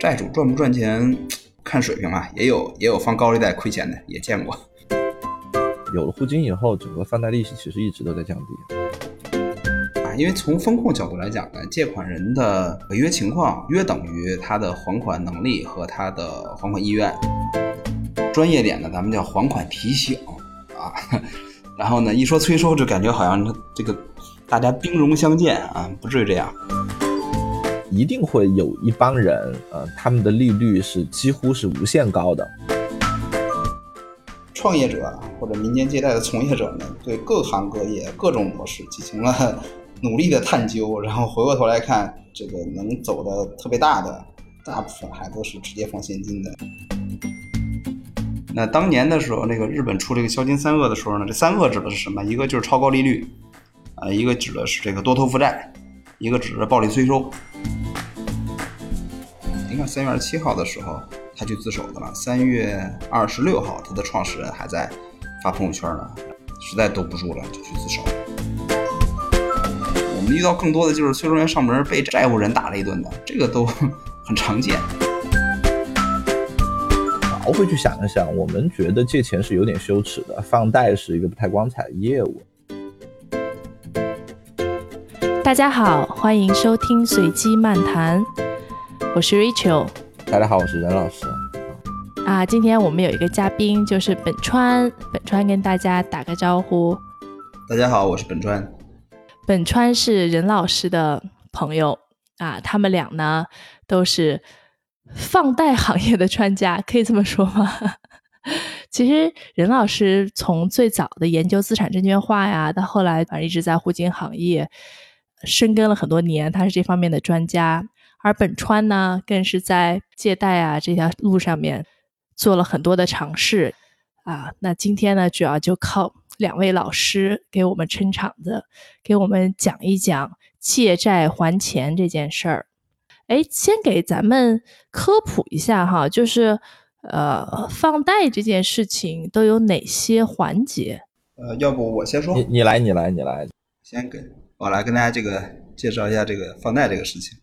债主赚不赚钱 看水平吧，也有也有放高利贷亏钱的，也见过。有了互金以后，整个放贷利息其实一直都在降低。啊，因为从风控角度来讲呢，借款人的违约情况约等于他的还款能力和他的还款意愿。专业点呢，咱们叫还款提醒啊。然后呢，一说催收，就感觉好像这个大家兵戎相见啊，不至于这样。一定会有一帮人，呃，他们的利率是几乎是无限高的。创业者或者民间借贷的从业者们，对各行各业各种模式进行了努力的探究，然后回过头来看，这个能走的特别大的，大部分还都是直接放现金的。那当年的时候，那个日本出这个销金三恶的时候呢，这三恶指的是什么？一个就是超高利率，啊，一个指的是这个多头负债，一个指的暴力催收。三月二十七号的时候，他去自首的了。三月二十六号，他的创始人还在发朋友圈呢，实在兜不住了，就去自首。我们遇到更多的就是催收员上门被债务人打了一顿的，这个都 很常见。倒回去想一想，我们觉得借钱是有点羞耻的，放贷是一个不太光彩的业务。大家好，欢迎收听随机漫谈，我是 Rachel。大家好，我是任老师。啊，今天我们有一个嘉宾，就是本川。本川跟大家打个招呼。大家好，我是本川。本川是任老师的朋友啊，他们俩呢都是放贷行业的专家，可以这么说吗？其实任老师从最早的研究资产证券化呀，到后来反正一直在互金行业深耕了很多年，他是这方面的专家。而本川呢，更是在借贷啊这条路上面做了很多的尝试啊。那今天呢，主要就靠两位老师给我们撑场子，给我们讲一讲借债还钱这件事儿。哎，先给咱们科普一下哈，就是呃，放贷这件事情都有哪些环节？呃，要不我先说，你你来，你来，你来，先给我来跟大家这个介绍一下这个放贷这个事情。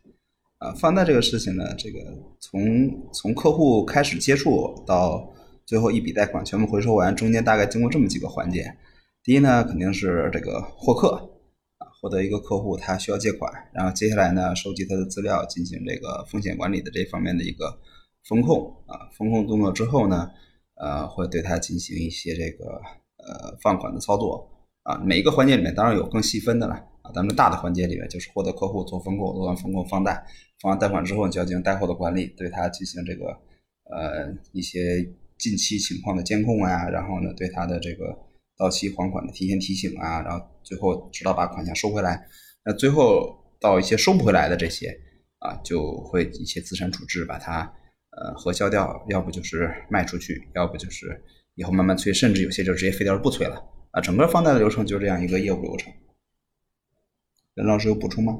啊，放贷这个事情呢，这个从从客户开始接触到最后一笔贷款全部回收完，中间大概经过这么几个环节。第一呢，肯定是这个获客啊，获得一个客户他需要借款，然后接下来呢，收集他的资料，进行这个风险管理的这方面的一个风控啊，风控动作之后呢，呃，会对他进行一些这个呃放款的操作啊，每一个环节里面当然有更细分的了啊，咱们大的环节里面就是获得客户做风控，做完风控放贷。放完贷款之后，就要进行贷后的管理，对他进行这个呃一些近期情况的监控啊，然后呢，对他的这个到期还款的提前提醒啊，然后最后直到把款项收回来。那最后到一些收不回来的这些啊，就会一些资产处置把它呃核销掉，要不就是卖出去，要不就是以后慢慢催，甚至有些就直接废掉不催了啊。整个放贷的流程就是这样一个业务流程。任老师有补充吗？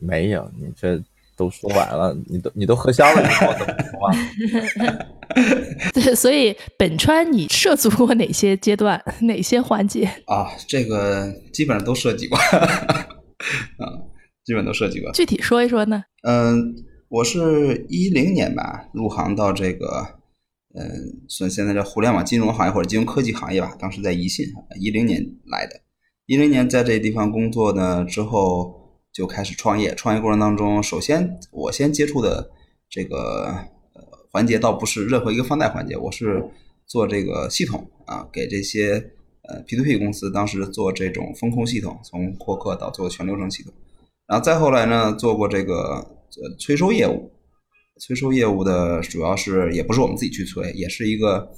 没有，你这。都说完了，你都你都喝香了，你我怎么说话？对，所以本川你涉足过哪些阶段，哪些环节啊？这个基本上都涉及过，啊，基本都涉及过。具体说一说呢？嗯，我是一零年吧入行到这个，嗯，算现在叫互联网金融行业或者金融科技行业吧。当时在宜信，一零年来的，一零年在这地方工作呢之后。就开始创业，创业过程当中，首先我先接触的这个呃环节倒不是任何一个放贷环节，我是做这个系统啊，给这些呃 P to P 公司当时做这种风控系统，从获客到做全流程系统，然后再后来呢，做过这个呃催收业务，催收业务的主要是也不是我们自己去催，也是一个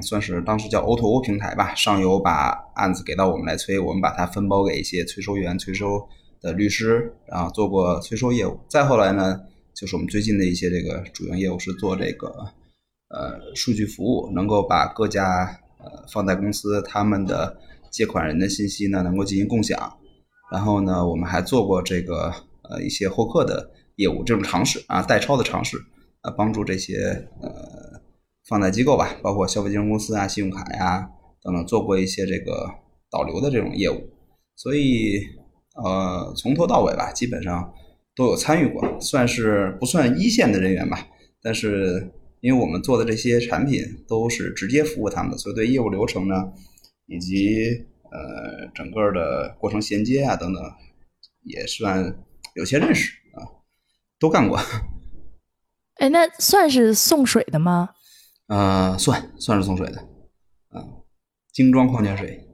算是当时叫 O to O 平台吧，上游把案子给到我们来催，我们把它分包给一些催收员催收。的律师，然后做过催收业务，再后来呢，就是我们最近的一些这个主营业务是做这个呃数据服务，能够把各家呃放贷公司他们的借款人的信息呢能够进行共享，然后呢，我们还做过这个呃一些获客的业务，这种尝试啊代抄的尝试，啊帮助这些呃放贷机构吧，包括消费金融公司啊、信用卡呀等等，做过一些这个导流的这种业务，所以。呃，从头到尾吧，基本上都有参与过，算是不算一线的人员吧。但是因为我们做的这些产品都是直接服务他们的，所以对业务流程呢，以及呃整个的过程衔接啊等等，也算有些认识啊，都干过。哎，那算是送水的吗？呃，算算是送水的，啊，精装矿泉水。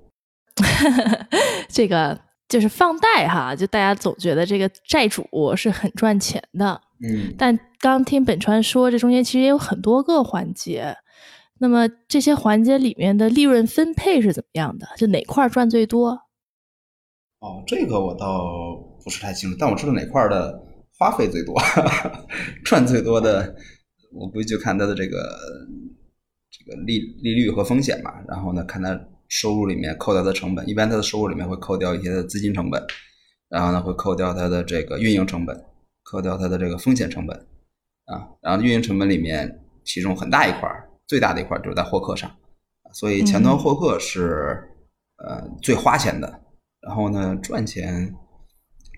这个就是放贷哈，就大家总觉得这个债主是很赚钱的，嗯，但刚听本川说，这中间其实也有很多个环节。那么这些环节里面的利润分配是怎么样的？就哪块赚最多？哦，这个我倒不是太清楚，但我知道哪块的花费最多，赚最多的，我估计就看它的这个这个利利率和风险吧。然后呢，看它。收入里面扣掉的成本，一般它的收入里面会扣掉一些的资金成本，然后呢会扣掉它的这个运营成本，扣掉它的这个风险成本，啊，然后运营成本里面其中很大一块最大的一块就是在获客上，所以前端获客是呃最花钱的。然后呢赚钱，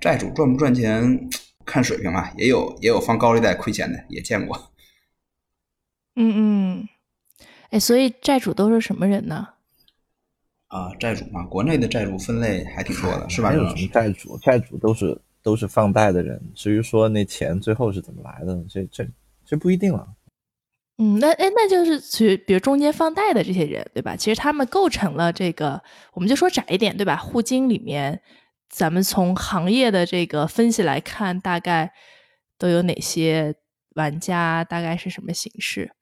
债主赚不赚钱看水平啊，也有也有放高利贷亏钱的，也见过。嗯嗯，哎，所以债主都是什么人呢？啊，债主嘛，国内的债主分类还挺多的，是吧？有什么债主？债主都是都是放贷的人。至于说那钱最后是怎么来的，这这这不一定了。嗯，那哎，那就是去比如中间放贷的这些人，对吧？其实他们构成了这个，我们就说窄一点，对吧？互金里面，咱们从行业的这个分析来看，大概都有哪些玩家？大概是什么形式？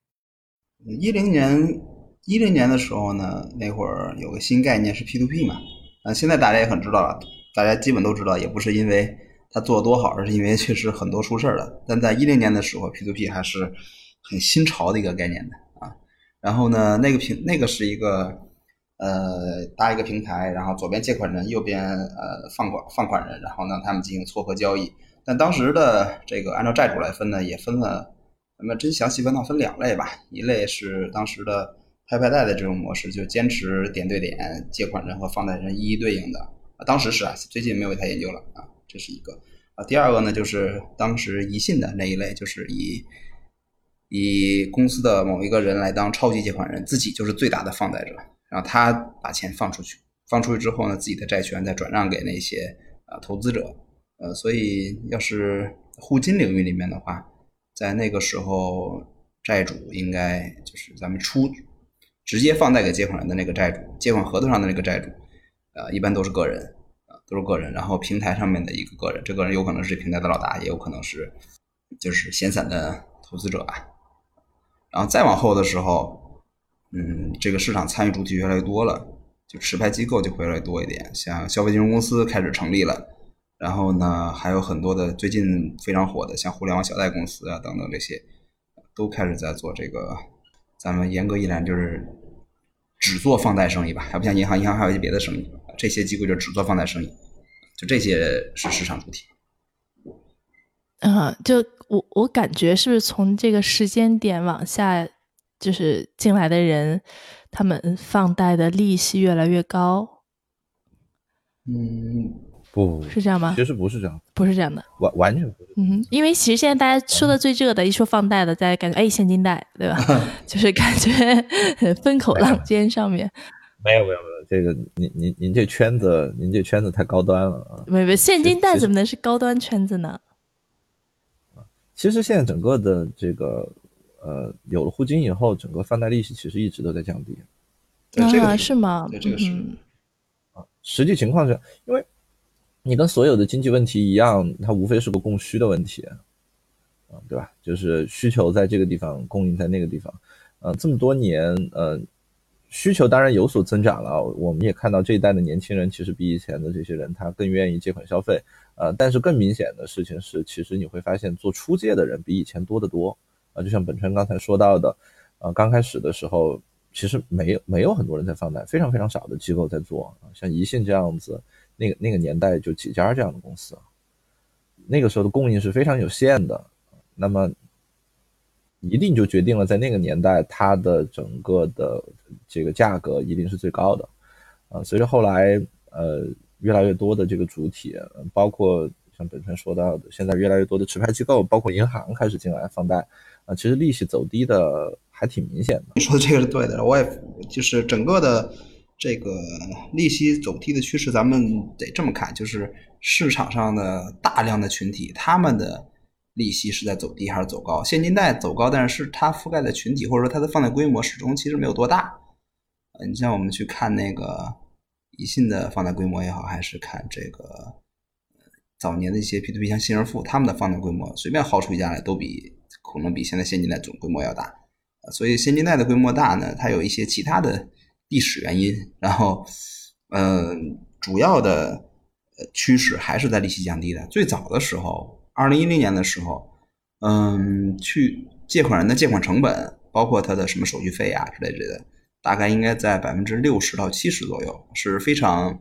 一零年。一零年的时候呢，那会儿有个新概念是 P to P 嘛，啊，现在大家也很知道了，大家基本都知道，也不是因为它做多好，而是因为确实很多出事儿了。但在一零年的时候，P to P 还是很新潮的一个概念的啊。然后呢，那个平那个是一个呃搭一个平台，然后左边借款人，右边呃放款放款人，然后呢他们进行撮合交易。但当时的这个按照债主来分呢，也分了，咱们真详细分到分两类吧，一类是当时的。拍拍贷的这种模式就坚持点对点，借款人和放贷人一一对应的啊，当时是啊，最近没有太研究了啊，这是一个啊。第二个呢，就是当时宜信的那一类，就是以以公司的某一个人来当超级借款人，自己就是最大的放贷者，然后他把钱放出去，放出去之后呢，自己的债权再转让给那些啊投资者，呃，所以要是互金领域里面的话，在那个时候债主应该就是咱们出。直接放贷给借款人的那个债主，借款合同上的那个债主，呃，一般都是个人，啊，都是个人。然后平台上面的一个个人，这个人有可能是平台的老大，也有可能是就是闲散的投资者吧。然后再往后的时候，嗯，这个市场参与主体越来越多了，就持牌机构就会越来越多一点，像消费金融公司开始成立了。然后呢，还有很多的最近非常火的，像互联网小贷公司啊等等这些，都开始在做这个。咱们严格一来就是只做放贷生意吧，还不像银行，银行还有一些别的生意。这些机构就只做放贷生意，就这些是市场主体。嗯，就我我感觉是不是从这个时间点往下，就是进来的人，他们放贷的利息越来越高？嗯。不是这样吗？其实不是这样，不是这样的，完完全不是。嗯，因为其实现在大家说的最热的，一说放贷的，大家感觉哎，现金贷，对吧？就是感觉风口浪尖上面。没有没有没有，这个您您您这圈子，您这圈子太高端了啊！没没，现金贷怎么能是高端圈子呢？其实现在整个的这个呃，有了互金以后，整个放贷利息其实一直都在降低。啊，是吗？对，这个是啊，实际情况是因为。你跟所有的经济问题一样，它无非是个供需的问题，啊，对吧？就是需求在这个地方，供应在那个地方，嗯，这么多年，呃，需求当然有所增长了。我们也看到这一代的年轻人其实比以前的这些人他更愿意借款消费，呃，但是更明显的事情是，其实你会发现做出借的人比以前多得多，啊，就像本川刚才说到的，呃，刚开始的时候其实没有没有很多人在放贷，非常非常少的机构在做，啊像宜信这样子。那个那个年代就几家这样的公司，那个时候的供应是非常有限的，那么一定就决定了在那个年代它的整个的这个价格一定是最高的，啊，随着后来呃越来越多的这个主体，包括像本川说到的，现在越来越多的持牌机构，包括银行开始进来放贷啊，其实利息走低的还挺明显的。你说的这个是对的，我也就是整个的这个利息走低的趋势，咱们得这么看，就是市场上的大量的群体，他们的利息是在走低还是走高？现金贷走高，但是它覆盖的群体或者说它的放贷规模始终其实没有多大。呃，你像我们去看那个宜信的放贷规模也好，还是看这个呃早年的一些 P to P 像信仁富，他们的放贷规模随便薅出一家来，都比可能比现在现金贷总规模要大。所以现金贷的规模大呢，它有一些其他的历史原因，然后，呃，主要的呃趋势还是在利息降低的。最早的时候，二零一零年的时候，嗯，去借款人的借款成本，包括他的什么手续费啊之类之类的，大概应该在百分之六十到七十左右，是非常，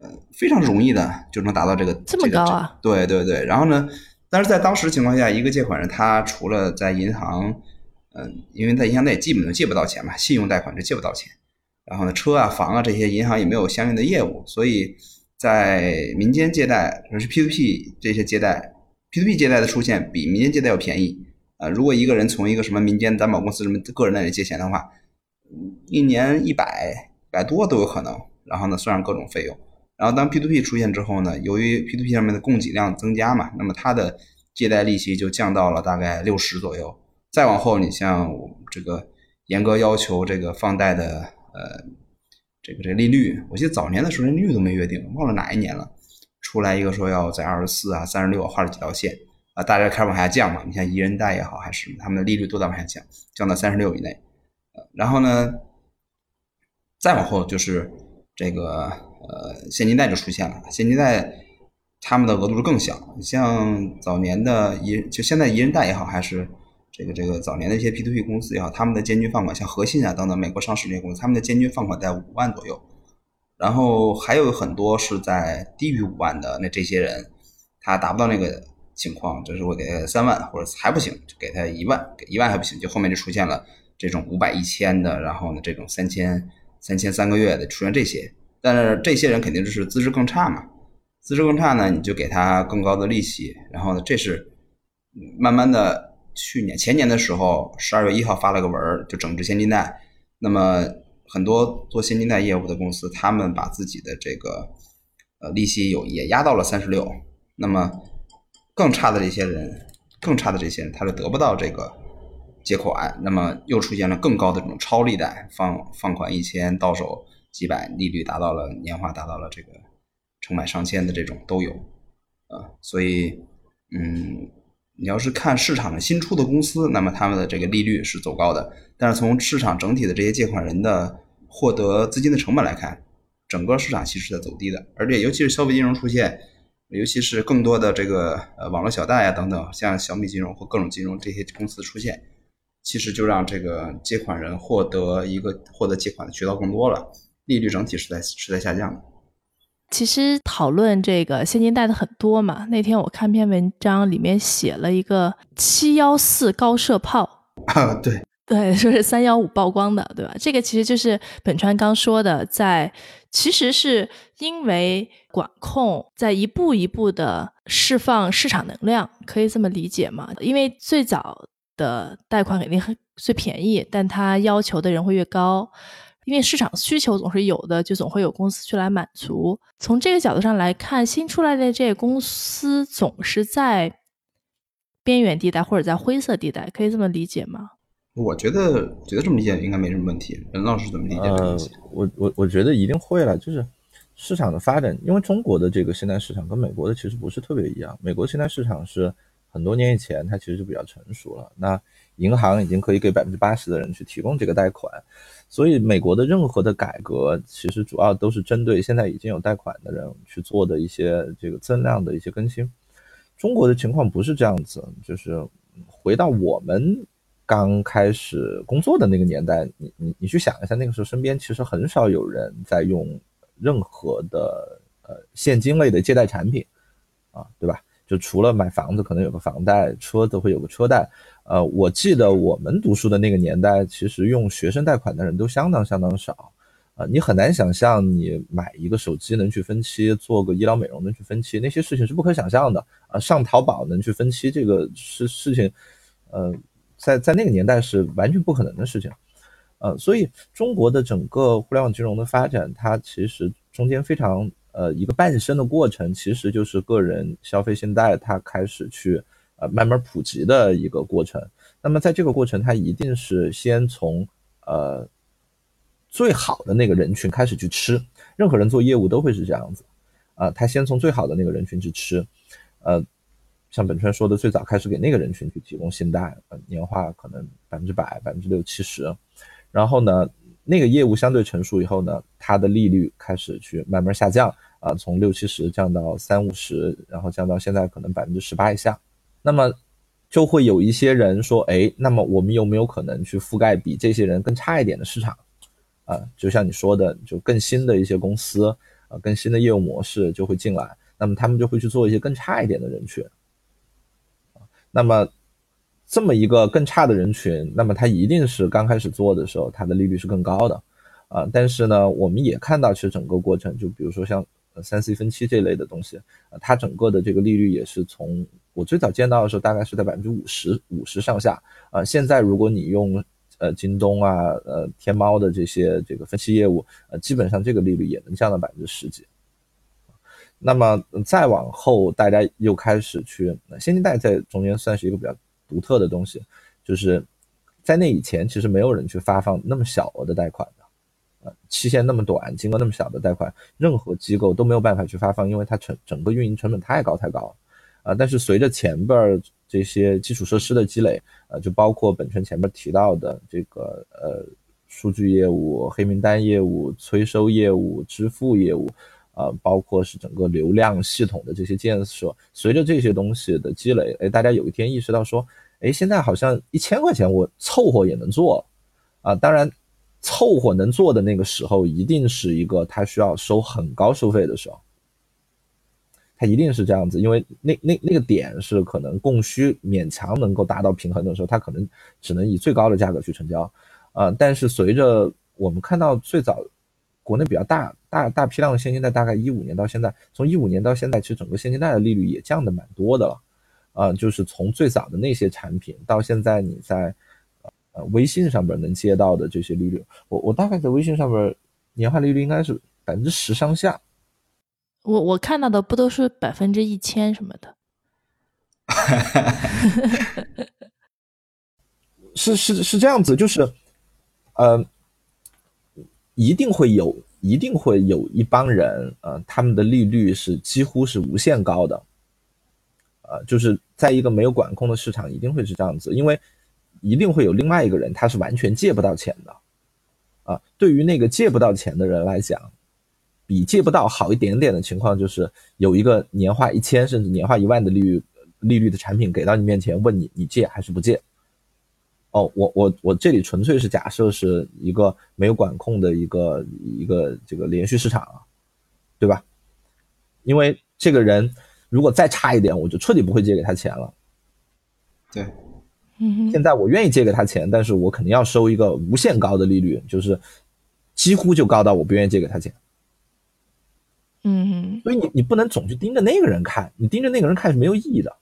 呃，非常容易的就能达到这个这么个高啊对对对，然后呢，但是在当时情况下，一个借款人他除了在银行，嗯、因为在银行内基本都借不到钱嘛，信用贷款是借不到钱。然后呢，车啊、房啊这些银行也没有相应的业务，所以在民间借贷，就是 P2P 这些借贷，P2P 借贷的出现比民间借贷要便宜。呃，如果一个人从一个什么民间担保公司什么个人那里借钱的话，一年一百百多都有可能。然后呢，算上各种费用。然后当 P2P 出现之后呢，由于 P2P 上面的供给量增加嘛，那么它的借贷利息就降到了大概六十左右。再往后，你像这个严格要求这个放贷的呃这个这个利率，我记得早年的时候连利率都没约定，忘了哪一年了，出来一个说要在二十四啊、三十六啊画了几条线啊，大家开始往下降嘛。你像宜人贷也好，还是他们的利率都在往下降，降到三十六以内。呃然后呢，再往后就是这个呃现金贷就出现了，现金贷他们的额度是更小，你像早年的宜就现在宜人贷也好，还是这个这个早年的一些 P to P 公司也好，他们的间距放款像和信啊等等美国上市这些公司，他们的间距放款在五万左右，然后还有很多是在低于五万的，那这些人他达不到那个情况，就是我给他三万或者还不行，就给他一万，给一万还不行，就后面就出现了这种五百一千的，然后呢这种三千三千三个月的出现这些，但是这些人肯定就是资质更差嘛，资质更差呢，你就给他更高的利息，然后呢这是慢慢的去年前年的时候，十二月一号发了个文儿，就整治现金贷，那么很多做现金贷业务的公司，他们把自己的这个呃利息有也压到了三十六，那么更差的这些人，更差的这些人，他就得不到这个借款，那么又出现了更高的这种超利贷，放放款一千到手几百，利率达到了年化达到了这个成百上千的这种都有，啊，所以嗯。你要是看市场的新出的公司，那么他们的这个利率是走高的，但是从市场整体的这些借款人的获得资金的成本来看，整个市场其实在走低的，而且尤其是消费金融出现，尤其是更多的这个呃网络小贷啊等等，像小米金融或各种金融这些公司出现，其实就让这个借款人获得一个获得借款的渠道更多了，利率整体是在是在下降的。其实讨论这个现金贷的很多嘛。那天我看篇文章，里面写了一个七幺四高射炮，啊，对，对，说是三幺五曝光的，对吧？这个其实就是本川刚说的，在其实是因为管控在一步一步的释放市场能量，可以这么理解嘛？因为最早的贷款肯定很最便宜，但它要求的人会越高。因为市场需求总是有的，就总会有公司去来满足。从这个角度上来看，新出来的这些公司总是在边缘地带或者在灰色地带，可以这么理解吗？我觉得觉得这么理解应该没什么问题。任老师怎么理解这个呃东西？，我我我觉得一定会了，就是市场的发展，因为中国的这个现代市场跟美国的其实不是特别一样。美国现代市场是很多年以前它其实就比较成熟了，那银行已经可以给百分之八十的人去提供这个贷款，所以美国的任何的改革其实主要都是针对现在已经有贷款的人去做的一些这个增量的一些更新。中国的情况不是这样子，就是回到我们刚开始工作的那个年代，你你你去想一下，那个时候身边其实很少有人在用任何的呃现金类的借贷产品啊，对吧？就除了买房子可能有个房贷，车子会有个车贷。呃，我记得我们读书的那个年代，其实用学生贷款的人都相当相当少。啊，你很难想象你买一个手机能去分期，做个医疗美容能去分期，那些事情是不可想象的啊。上淘宝能去分期，这个是事情，呃，在在那个年代是完全不可能的事情。呃，所以中国的整个互联网金融的发展，它其实中间非常呃一个半生的过程，其实就是个人消费信贷它开始去呃慢慢普及的一个过程。那么在这个过程，它一定是先从呃最好的那个人群开始去吃，任何人做业务都会是这样子啊，他先从最好的那个人群去吃，呃，像本川说的，最早开始给那个人群去提供信贷，呃，年化可能百分之百、百分之六七十。然后呢，那个业务相对成熟以后呢，它的利率开始去慢慢下降啊，从六七十降到三五十，然后降到现在可能百分之十八以下。那么就会有一些人说，哎，那么我们有没有可能去覆盖比这些人更差一点的市场？啊，就像你说的，就更新的一些公司啊，更新的业务模式就会进来，那么他们就会去做一些更差一点的人群。那么。这么一个更差的人群，那么他一定是刚开始做的时候，他的利率是更高的，啊，但是呢，我们也看到，其实整个过程，就比如说像三 C 分期这类的东西，呃，它整个的这个利率也是从我最早见到的时候，大概是在百分之五十五十上下，啊，现在如果你用呃京东啊、呃天猫的这些这个分期业务，呃，基本上这个利率也能降到百分之十几。那么再往后，大家又开始去，现金贷在中间算是一个比较。独特的东西，就是在那以前，其实没有人去发放那么小额的贷款，期限那么短，金额那么小的贷款，任何机构都没有办法去发放，因为它成整个运营成本太高太高了，啊，但是随着前边儿这些基础设施的积累，呃，就包括本圈前面提到的这个呃数据业务、黑名单业务、催收业务、支付业务。啊，包括是整个流量系统的这些建设，随着这些东西的积累，哎，大家有一天意识到说，哎，现在好像一千块钱我凑合也能做，啊，当然，凑合能做的那个时候，一定是一个他需要收很高收费的时候，他一定是这样子，因为那那那个点是可能供需勉强能够达到平衡的时候，他可能只能以最高的价格去成交，啊，但是随着我们看到最早。国内比较大大大批量的现金贷，大概一五年到现在，从一五年到现在，其实整个现金贷的利率也降的蛮多的了，啊，就是从最早的那些产品到现在你在呃微信上边能接到的这些利率，我我大概在微信上边年化利率应该是百分之十上下。我我看到的不都是百分之一千什么的？是是是这样子，就是呃。一定会有，一定会有一帮人，呃，他们的利率是几乎是无限高的，呃，就是在一个没有管控的市场，一定会是这样子，因为一定会有另外一个人，他是完全借不到钱的，啊，对于那个借不到钱的人来讲，比借不到好一点点的情况，就是有一个年化一千甚至年化一万的利率利率的产品给到你面前，问你你借还是不借。哦，我我我这里纯粹是假设是一个没有管控的一个一个这个连续市场，对吧？因为这个人如果再差一点，我就彻底不会借给他钱了。对，现在我愿意借给他钱，但是我肯定要收一个无限高的利率，就是几乎就高到我不愿意借给他钱。嗯，所以你你不能总去盯着那个人看，你盯着那个人看是没有意义的。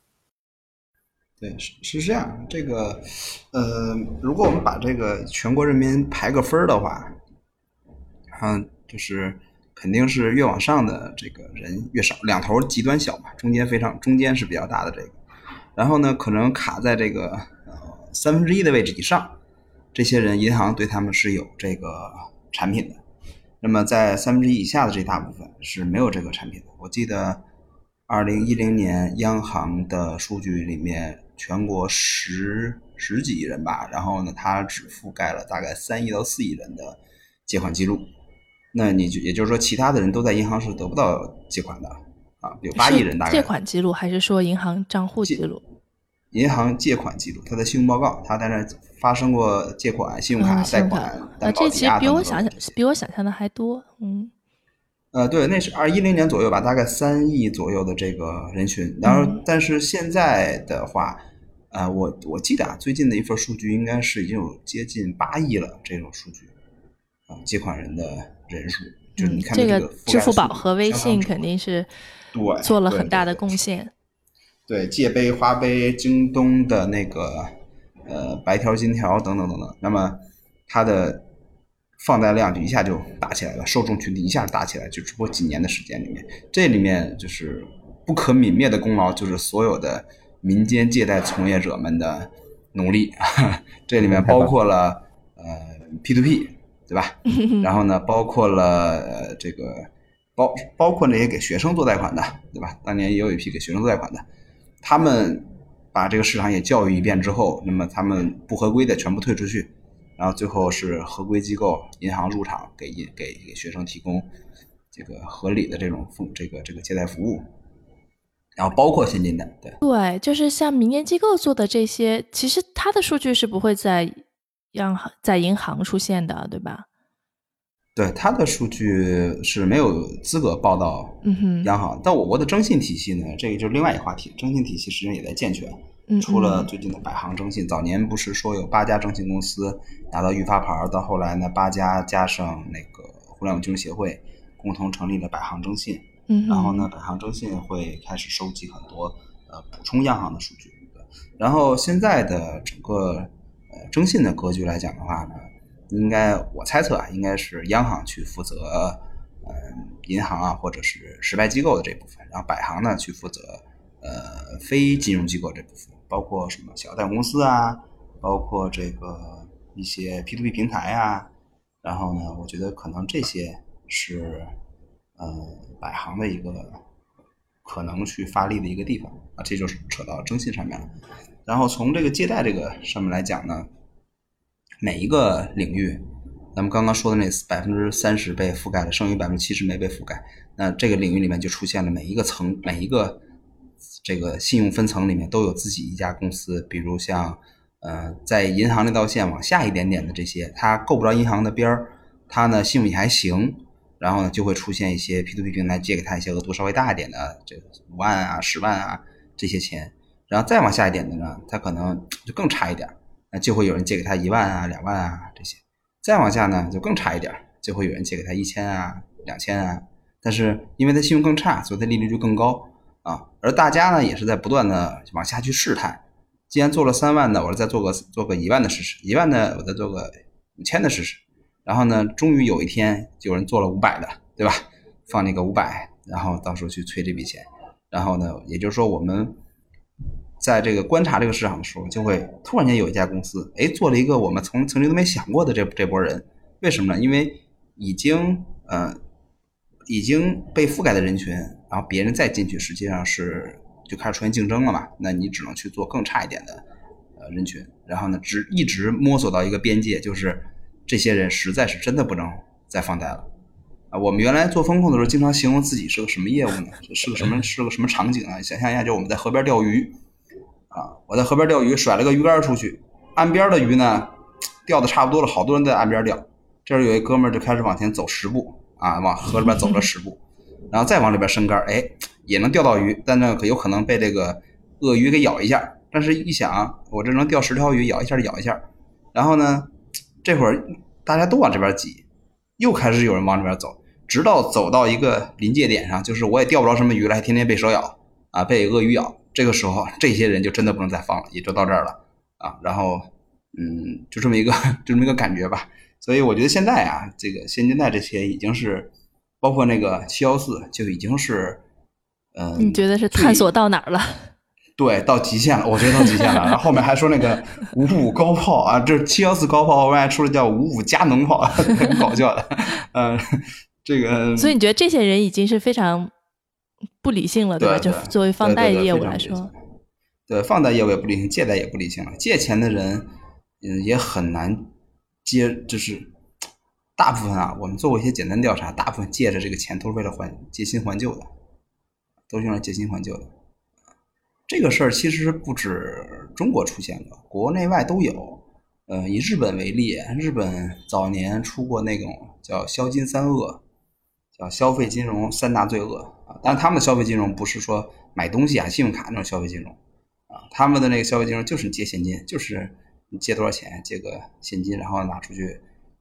对，是是这样。这个，呃，如果我们把这个全国人民排个分的话，嗯，就是肯定是越往上的这个人越少，两头极端小嘛，中间非常中间是比较大的这个。然后呢，可能卡在这个呃三分之一的位置以上，这些人银行对他们是有这个产品的。那么在三分之一以下的这大部分是没有这个产品的。我记得二零一零年央行的数据里面。全国十十几亿人吧，然后呢，它只覆盖了大概三亿到四亿人的借款记录。那你就也就是说，其他的人都在银行是得不到借款的啊，有八亿人大概。借款记录还是说银行账户记录？银行借款记录，他的信用报告，他在那发生过借款、信用卡贷款、担保抵押这其实比我想象比我想象的还多，嗯。呃，对，那是二一零年左右吧，大概三亿左右的这个人群。然后，但是现在的话，呃，我我记得啊，最近的一份数据应该是已经有接近八亿了这种数据，啊，借款人的人数，就是你看这个支付宝和微信肯定是对做了很大的贡献。对，界杯、花呗、京东的那个呃白条、金条等等等等，那么它的放贷量就一下就打起来了，受众群体一下打起来，就只不过几年的时间里面，这里面就是不可泯灭的功劳，就是所有的民间借贷从业者们的努力，这里面包括了呃 P to P，对吧？然后呢，包括了呃这个包包括那些给学生做贷款的，对吧？当年也有一批给学生做贷款的。他们把这个市场也教育一遍之后，那么他们不合规的全部退出去，然后最后是合规机构银行入场给给给学生提供这个合理的这种付这个这个借贷服务，然后包括现金贷，对对，就是像民间机构做的这些，其实它的数据是不会在央行在银行出现的，对吧？对它的数据是没有资格报到央行，但我国的征信体系呢，这个就是另外一个话题。征信体系实际上也在健全，嗯除了最近的百行征信，早年不是说有八家征信公司拿到预发牌，到后来呢，八家加上那个互联网金融协会共同成立了百行征信，嗯然后呢，百行征信会开始收集很多呃补充央行的数据。然后现在的整个呃征信的格局来讲的话呢。应该，我猜测啊，应该是央行去负责，嗯，银行啊，或者是实牌机构的这部分，然后百行呢去负责，呃，非金融机构这部分，包括什么小贷公司啊，包括这个一些 P to P 平台啊，然后呢，我觉得可能这些是，呃，百行的一个可能去发力的一个地方啊，这就是扯到征信上面了。然后从这个借贷这个上面来讲呢。每一个领域，咱们刚刚说的那百分之三十被覆盖了，剩余百分之七十没被覆盖。那这个领域里面就出现了每一个层、每一个这个信用分层里面都有自己一家公司。比如像呃，在银行那道线往下一点点的这些，它够不着银行的边儿，它呢信用也还行，然后呢就会出现一些 P to P 平台借给他一些额度稍微大一点的，这五万啊、十万啊这些钱。然后再往下一点的呢，它可能就更差一点。就会有人借给他一万啊、两万啊这些，再往下呢就更差一点，就会有人借给他一千啊、两千啊。但是因为他信用更差，所以他利率就更高啊。而大家呢也是在不断的往下去试探。既然做了三万的，我再做个做个一万的试试；一万的，我再做个五千的试试。然后呢，终于有一天有人做了五百的，对吧？放那个五百，然后到时候去催这笔钱。然后呢，也就是说我们。在这个观察这个市场的时候，就会突然间有一家公司，哎，做了一个我们从曾经都没想过的这这波人，为什么呢？因为已经呃已经被覆盖的人群，然后别人再进去，实际上是就开始出现竞争了嘛？那你只能去做更差一点的呃人群，然后呢，只一直摸索到一个边界，就是这些人实在是真的不能再放贷了啊！我们原来做风控的时候，经常形容自己是个什么业务呢？是个什么是个什么场景啊？想象一下，就我们在河边钓鱼。啊！我在河边钓鱼，甩了个鱼竿出去，岸边的鱼呢，钓的差不多了，好多人在岸边钓。这时有一哥们儿就开始往前走十步，啊，往河里边走了十步，然后再往里边伸竿，哎，也能钓到鱼，但呢，可有可能被这个鳄鱼给咬一下。但是一想，我这能钓十条鱼，咬一下就咬一下。然后呢，这会儿大家都往这边挤，又开始有人往这边走，直到走到一个临界点上，就是我也钓不着什么鱼了，还天天被蛇咬，啊，被鳄鱼咬。这个时候，这些人就真的不能再放了，也就到这儿了啊。然后，嗯，就这么一个，就这么一个感觉吧。所以我觉得现在啊，这个现金贷这些已经是，包括那个七幺四，就已经是，嗯，你觉得是探索到哪儿了？对，到极限了，我觉得到极限了。然后后面还说那个五五高炮啊，这七幺四高炮后面还出了叫五五加农炮，很搞笑的。嗯，这个。所以你觉得这些人已经是非常。不理性了，对吧？就作为放贷业务来说，对放贷业务也不理性，借贷也不理性了。借钱的人，嗯，也很难接，就是大部分啊，我们做过一些简单调查，大部分借着这个钱都是为了还借新还旧的，都是用来借新还旧的。这个事儿其实不止中国出现过，国内外都有。呃，以日本为例，日本早年出过那种叫“消金三恶”，叫消费金融三大罪恶。但他们的消费金融不是说买东西啊、信用卡那种消费金融，啊，他们的那个消费金融就是借现金，就是你借多少钱，借个现金，然后拿出去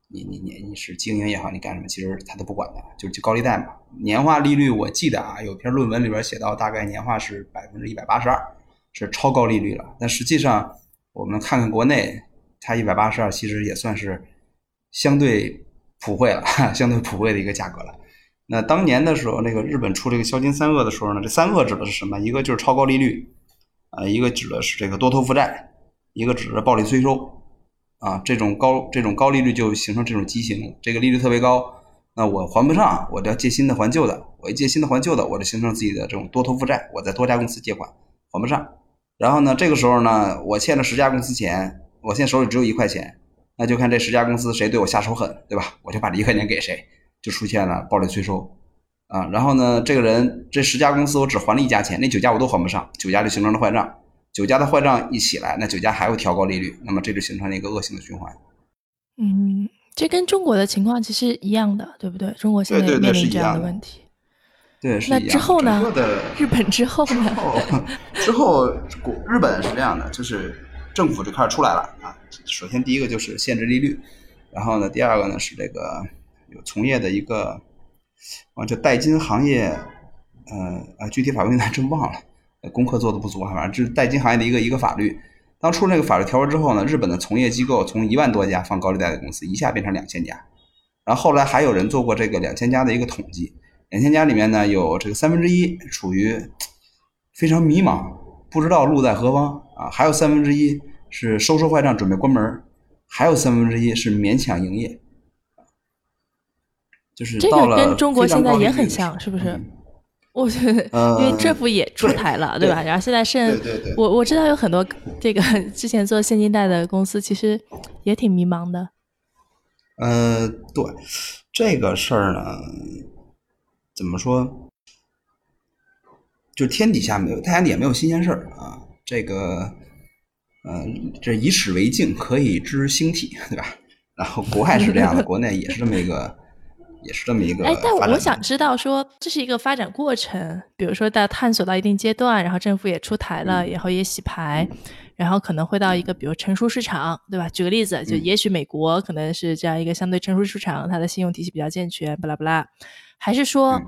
你你你你是经营也好，你干什么，其实他都不管的，就是高利贷嘛。年化利率我记得啊，有篇论文里边写到，大概年化是百分之一百八十二，是超高利率了。但实际上，我们看看国内，它一百八十二其实也算是相对普惠了，相对普惠的一个价格了。那当年的时候，那个日本出这个销金三恶的时候呢，这三恶指的是什么？一个就是超高利率，啊，一个指的是这个多头负债，一个指的是暴力催收。啊，这种高这种高利率就形成这种畸形，这个利率特别高，那我还不上，我就要借新的还旧的，我一借新的还旧的，我就形成自己的这种多头负债，我在多家公司借款还不上，然后呢，这个时候呢，我欠了十家公司钱，我现在手里只有一块钱，那就看这十家公司谁对我下手狠，对吧？我就把这一块钱给谁，就出现了暴力催收，啊，然后呢，这个人这十家公司我只还了一家钱，那九家我都还不上，九家就形成了坏账。九家的坏账一起来，那九家还会调高利率，那么这就形成了一个恶性的循环。嗯，这跟中国的情况其实一样的，对不对？中国现在面临这样的问题。对，是那之后呢？日本之后呢？之后，国日本是这样的，就是政府就开始出来了啊。首先第一个就是限制利率，然后呢，第二个呢是这个有从业的一个，啊，这代金行业，呃啊，具体法规还真忘了。功课做的不足啊，反正这是代金行业的一个一个法律。当出了那个法律条文之后呢，日本的从业机构从一万多家放高利贷的公司，一下变成两千家。然后后来还有人做过这个两千家的一个统计，两千家里面呢，有这个三分之一处于非常迷茫，不知道路在何方啊，还有三分之一是收收坏账准备关门，还有三分之一是勉强营业。就是这个跟中国现在也很像，是不是？我觉得，因为政府也出台了，对吧？然后现在甚我我知道有很多这个 之前做现金贷的公司，其实也挺迷茫的。呃，对这个事儿呢，怎么说？就天底下没有，大家也没有新鲜事儿啊。这个，嗯，这以史为镜，可以知兴替，对吧？然后国外是这样的，国内也是这么一个。也是这么一个，哎，但我想知道，说这是一个发展过程，比如说到探索到一定阶段，然后政府也出台了，然后也洗牌，然后可能会到一个比如成熟市场，对吧？举个例子，就也许美国可能是这样一个相对成熟市场，它的信用体系比较健全，巴拉巴拉，还是说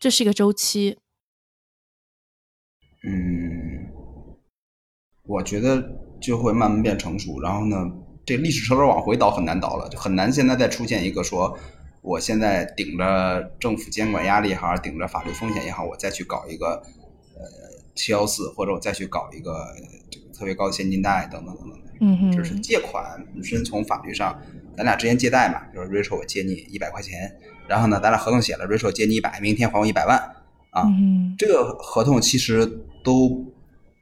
这是一个周期？嗯，我觉得就会慢慢变成熟，然后呢，这历史车轮往回倒很难倒了，就很难现在再出现一个说。我现在顶着政府监管压力也好，顶着法律风险也好，我再去搞一个呃七幺四，或者我再去搞一个这个特别高的现金贷等等等等。嗯哼，就是借款本身从法律上，咱俩之间借贷嘛，就是 Rachel 我借你一百块钱，然后呢，咱俩合同写了，Rachel 借你一百，明天还我一百万啊。这个合同其实都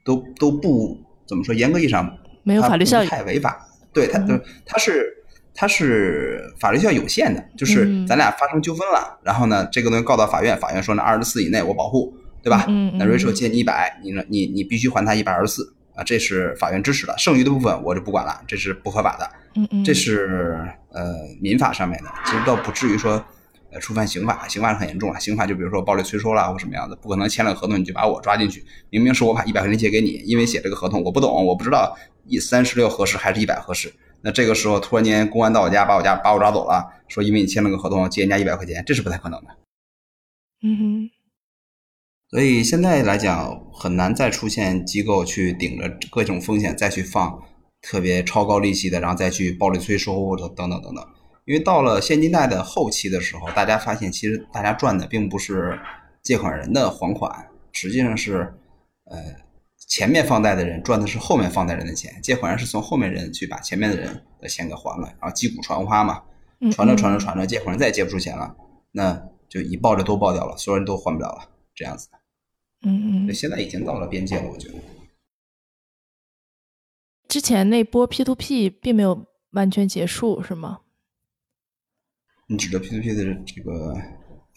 都都不怎么说，严格意义上没有法律效益，太违法。对，它对它是。它是法律效有限的，就是咱俩发生纠纷了，然后呢，这个东西告到法院，法院说呢二十四以内我保护，对吧？那 Rachel 借你一百，你呢，你你必须还他一百二十四啊，这是法院支持的，剩余的部分我就不管了，这是不合法的。嗯嗯，这是呃民法上面的，其实倒不至于说呃触犯刑法，刑法很严重啊，刑法就比如说暴力催收啦或什么样的，不可能签了合同你就把我抓进去，明明是我把一百块钱借给你，因为写这个合同我不懂，我不知道一三十六合适还是一百合适。那这个时候突然间公安到我家把我家把我抓走了，说因为你签了个合同借人家一百块钱，这是不太可能的。嗯哼。所以现在来讲很难再出现机构去顶着各种风险再去放特别超高利息的，然后再去暴力催收等等等等。因为到了现金贷的后期的时候，大家发现其实大家赚的并不是借款人的还款，实际上是呃。前面放贷的人赚的是后面放贷人的钱，借款人是从后面人去把前面的人的钱给还了，然后击鼓传花嘛，传着传着传着，借款人再也借不出钱了，那就一爆着都爆掉了，所有人都还不了了，这样子。嗯嗯。现在已经到了边界了，我觉得。之前那波 P to P 并没有完全结束，是吗？你指的 P to P 的这个？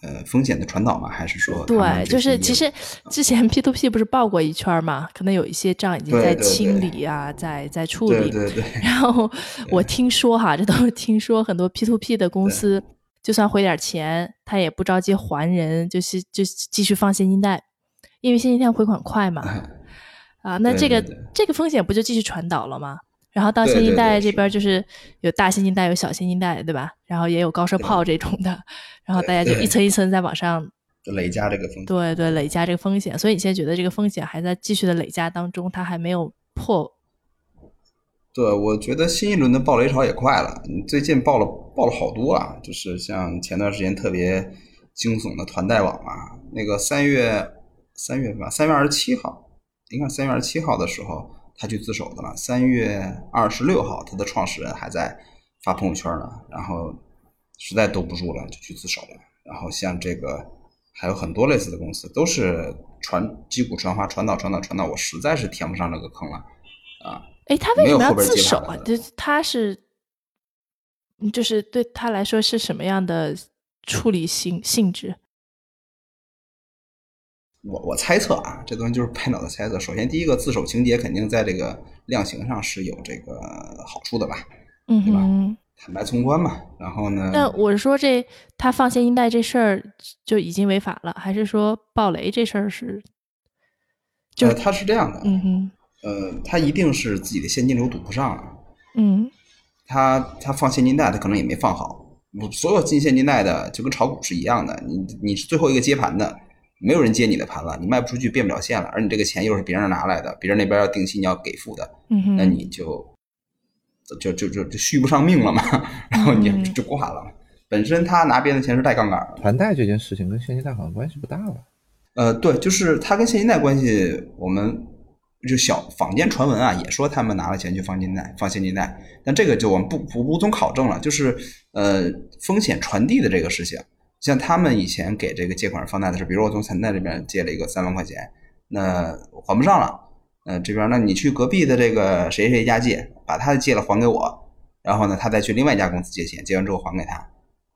呃，风险的传导吗？还是说对，就是其实之前 P to P 不是爆过一圈嘛？可能有一些账已经在清理啊，在在处理。对对对。然后 我听说哈，这都是听说，很多 P to P 的公司就算回点钱，他也不着急还人，就是就继续放现金贷，因为现金贷回款快嘛。啊，那这个这个风险不就继续传导了吗？然后到对对现金贷这边就是有大现金贷，有小现金贷，对吧？然后也有高射炮这种的，然后大家就一层一层在往上，就累加这个风险。对对，累加这个风险。所以你现在觉得这个风险还在继续的累加当中，它还没有破。对，我觉得新一轮的暴雷潮也快了。你最近爆了爆了好多啊，就是像前段时间特别惊悚的团贷网啊，那个三月三月份吧，三月二十七号，应该三月二十七号的时候他去自首的了。三月二十六号，他的创始人还在发朋友圈呢，然后实在兜不住了，就去自首了。然后像这个还有很多类似的公司，都是传击鼓传花，传导传导传导，我实在是填不上这个坑了啊。哎，他为什么要自首啊？接盘的就是他是，嗯就是对他来说是什么样的处理性性质？我我猜测啊，这东西就是拍脑袋猜测。首先，第一个自首情节肯定在这个量刑上是有这个好处的吧，嗯对吧。坦白从宽嘛。然后呢，那我是说这他放现金贷这事儿就已经违法了，还是说暴雷这事儿是？就呃，他是这样的，嗯哼，呃，他一定是自己的现金流堵不上了，嗯他他放现金贷，他可能也没放好。我所有进现金贷的就跟炒股是一样的，你你是最后一个接盘的，没有人接你的盘了，你卖不出去，变不了现了，而你这个钱又是别人拿来的，别人那边要定期你要给付的，嗯哼，那你就就就就就续不上命了嘛，然后你嗯就挂了。本身他拿别人的钱是带杠杆的，团贷这件事情跟现金贷好像关系不大吧？呃，对，就是他跟现金贷关系，我们就小坊间传闻啊，也说他们拿了钱去放金贷，放现金贷，但这个就我们不不无从考证了，就是呃风险传递的这个事情，像他们以前给这个借款人放贷的时候，比如我从存贷这边借了一个三万块钱，那还不上了，呃这边那你去隔壁的这个谁谁家借，把他的借了还给我，然后呢他再去另外一家公司借钱，借完之后还给他，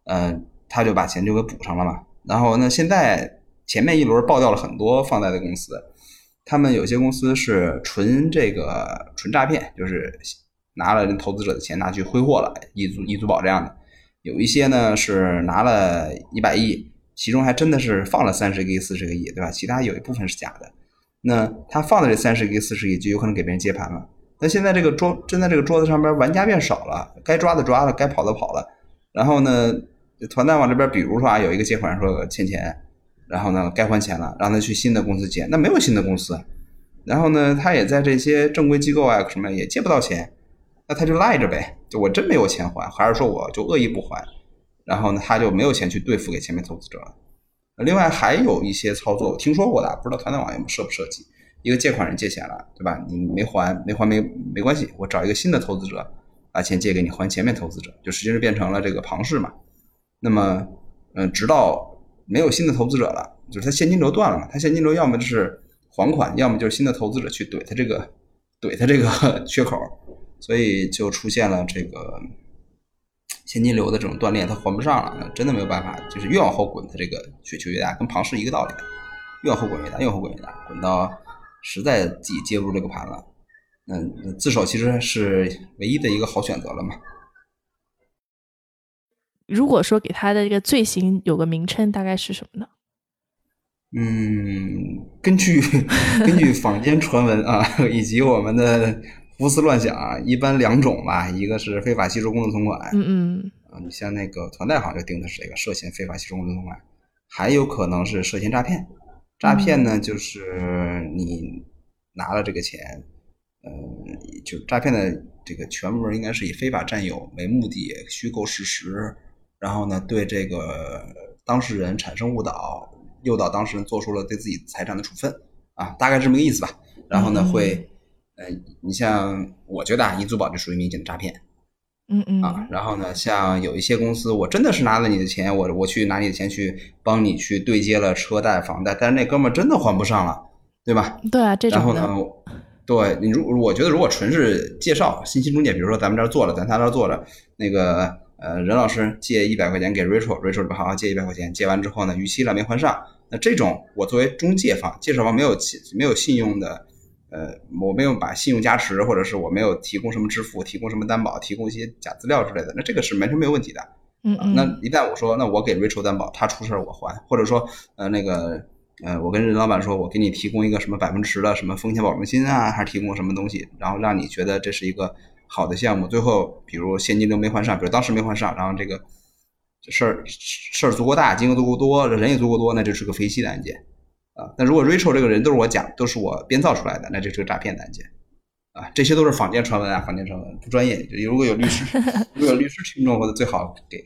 呃他就把钱就给补上了嘛，然后呢现在。前面一轮爆掉了很多放贷的公司，他们有些公司是纯这个纯诈骗，就是拿了人投资者的钱拿去挥霍了，易租易租宝这样的；有一些呢是拿了一百亿，其中还真的是放了三十个亿、四十个亿，对吧？其他有一部分是假的。那他放的这三十个亿、四十亿就有可能给别人接盘了。那现在这个桌真在这个桌子上边，玩家变少了，该抓的抓了，该跑的跑了。然后呢，团贷网这边，比如说啊，有一个借款说欠钱。然后呢，该还钱了，让他去新的公司借，那没有新的公司，然后呢，他也在这些正规机构啊什么也借不到钱，那他就赖着呗，就我真没有钱还，还是说我就恶意不还，然后呢，他就没有钱去兑付给前面投资者了。另外还有一些操作，我听说过的，不知道团贷网有没有涉不涉及？一个借款人借钱了，对吧？你没还，没还没没关系，我找一个新的投资者把钱借给你还前面投资者，就实际上变成了这个庞氏嘛。那么，嗯，直到。没有新的投资者了，就是他现金流断了嘛。他现金流要么就是还款，要么就是新的投资者去怼他这个怼他这个 缺口，所以就出现了这个现金流的这种断裂，他还不上了，真的没有办法，就是越往后滚，他这个雪球越大，跟庞氏一个道理，越往后滚越大，越往后滚越大，滚到实在自己接不住这个盘了，嗯，自首其实是唯一的一个好选择了嘛。如果说给他的这个罪行有个名称，大概是什么呢？嗯，根据 根据坊间传闻啊，以及我们的胡思乱想啊，一般两种吧，一个是非法吸收公众存款，嗯嗯啊，你像那个团贷好像就定的是这个涉嫌非法吸收公众存款，还有可能是涉嫌诈骗。诈骗呢，就是你拿了这个钱，呃，就诈骗的这个全文应该是以非法占有为目的，虚构事实。然后呢，对这个当事人产生误导，诱导当事人做出了对自己财产的处分，啊，大概这么个意思吧。然后呢，嗯会，呃，你像我觉得啊，易租宝就属于明显的诈骗嗯嗯啊。然后呢，像有一些公司，我真的是拿了你的钱，我我去拿你的钱去帮你去对接了车贷、房贷，但是那哥们儿真的还不上了，对吧？对啊，这种然后，呢，对你如我觉得如果纯是介绍信息中介，比如说咱们这儿做了，咱他这儿做了，那个呃任老师借一百块钱给 Rachel，Rachel 说好好借一百块钱，借完之后呢逾期了没还上，那这种我作为中介方、介绍方没有没有信用的，呃我没有把信用加持，或者是我没有提供什么支付、提供什么担保、提供一些假资料之类的，那这个是完全没有问题的。嗯嗯，啊那一旦我说，那我给 Rachel 担保，他出事儿我还，或者说，呃，那个，呃，我跟任老板说，我给你提供一个什么百分之十的什么风险保证金啊，还是提供什么东西，然后让你觉得这是一个好的项目，最后比如现金流没还上，比如当时没还上，然后这个这事儿事儿足够大，金额足够多，人也足够多，那就是个非息的案件啊。那如果 Rachel 这个人都是我讲，都是我编造出来的，那这是个诈骗的案件啊。这些都是坊间传闻啊，坊间传闻不专业。如果有律师，如果有律师听众，或者最好给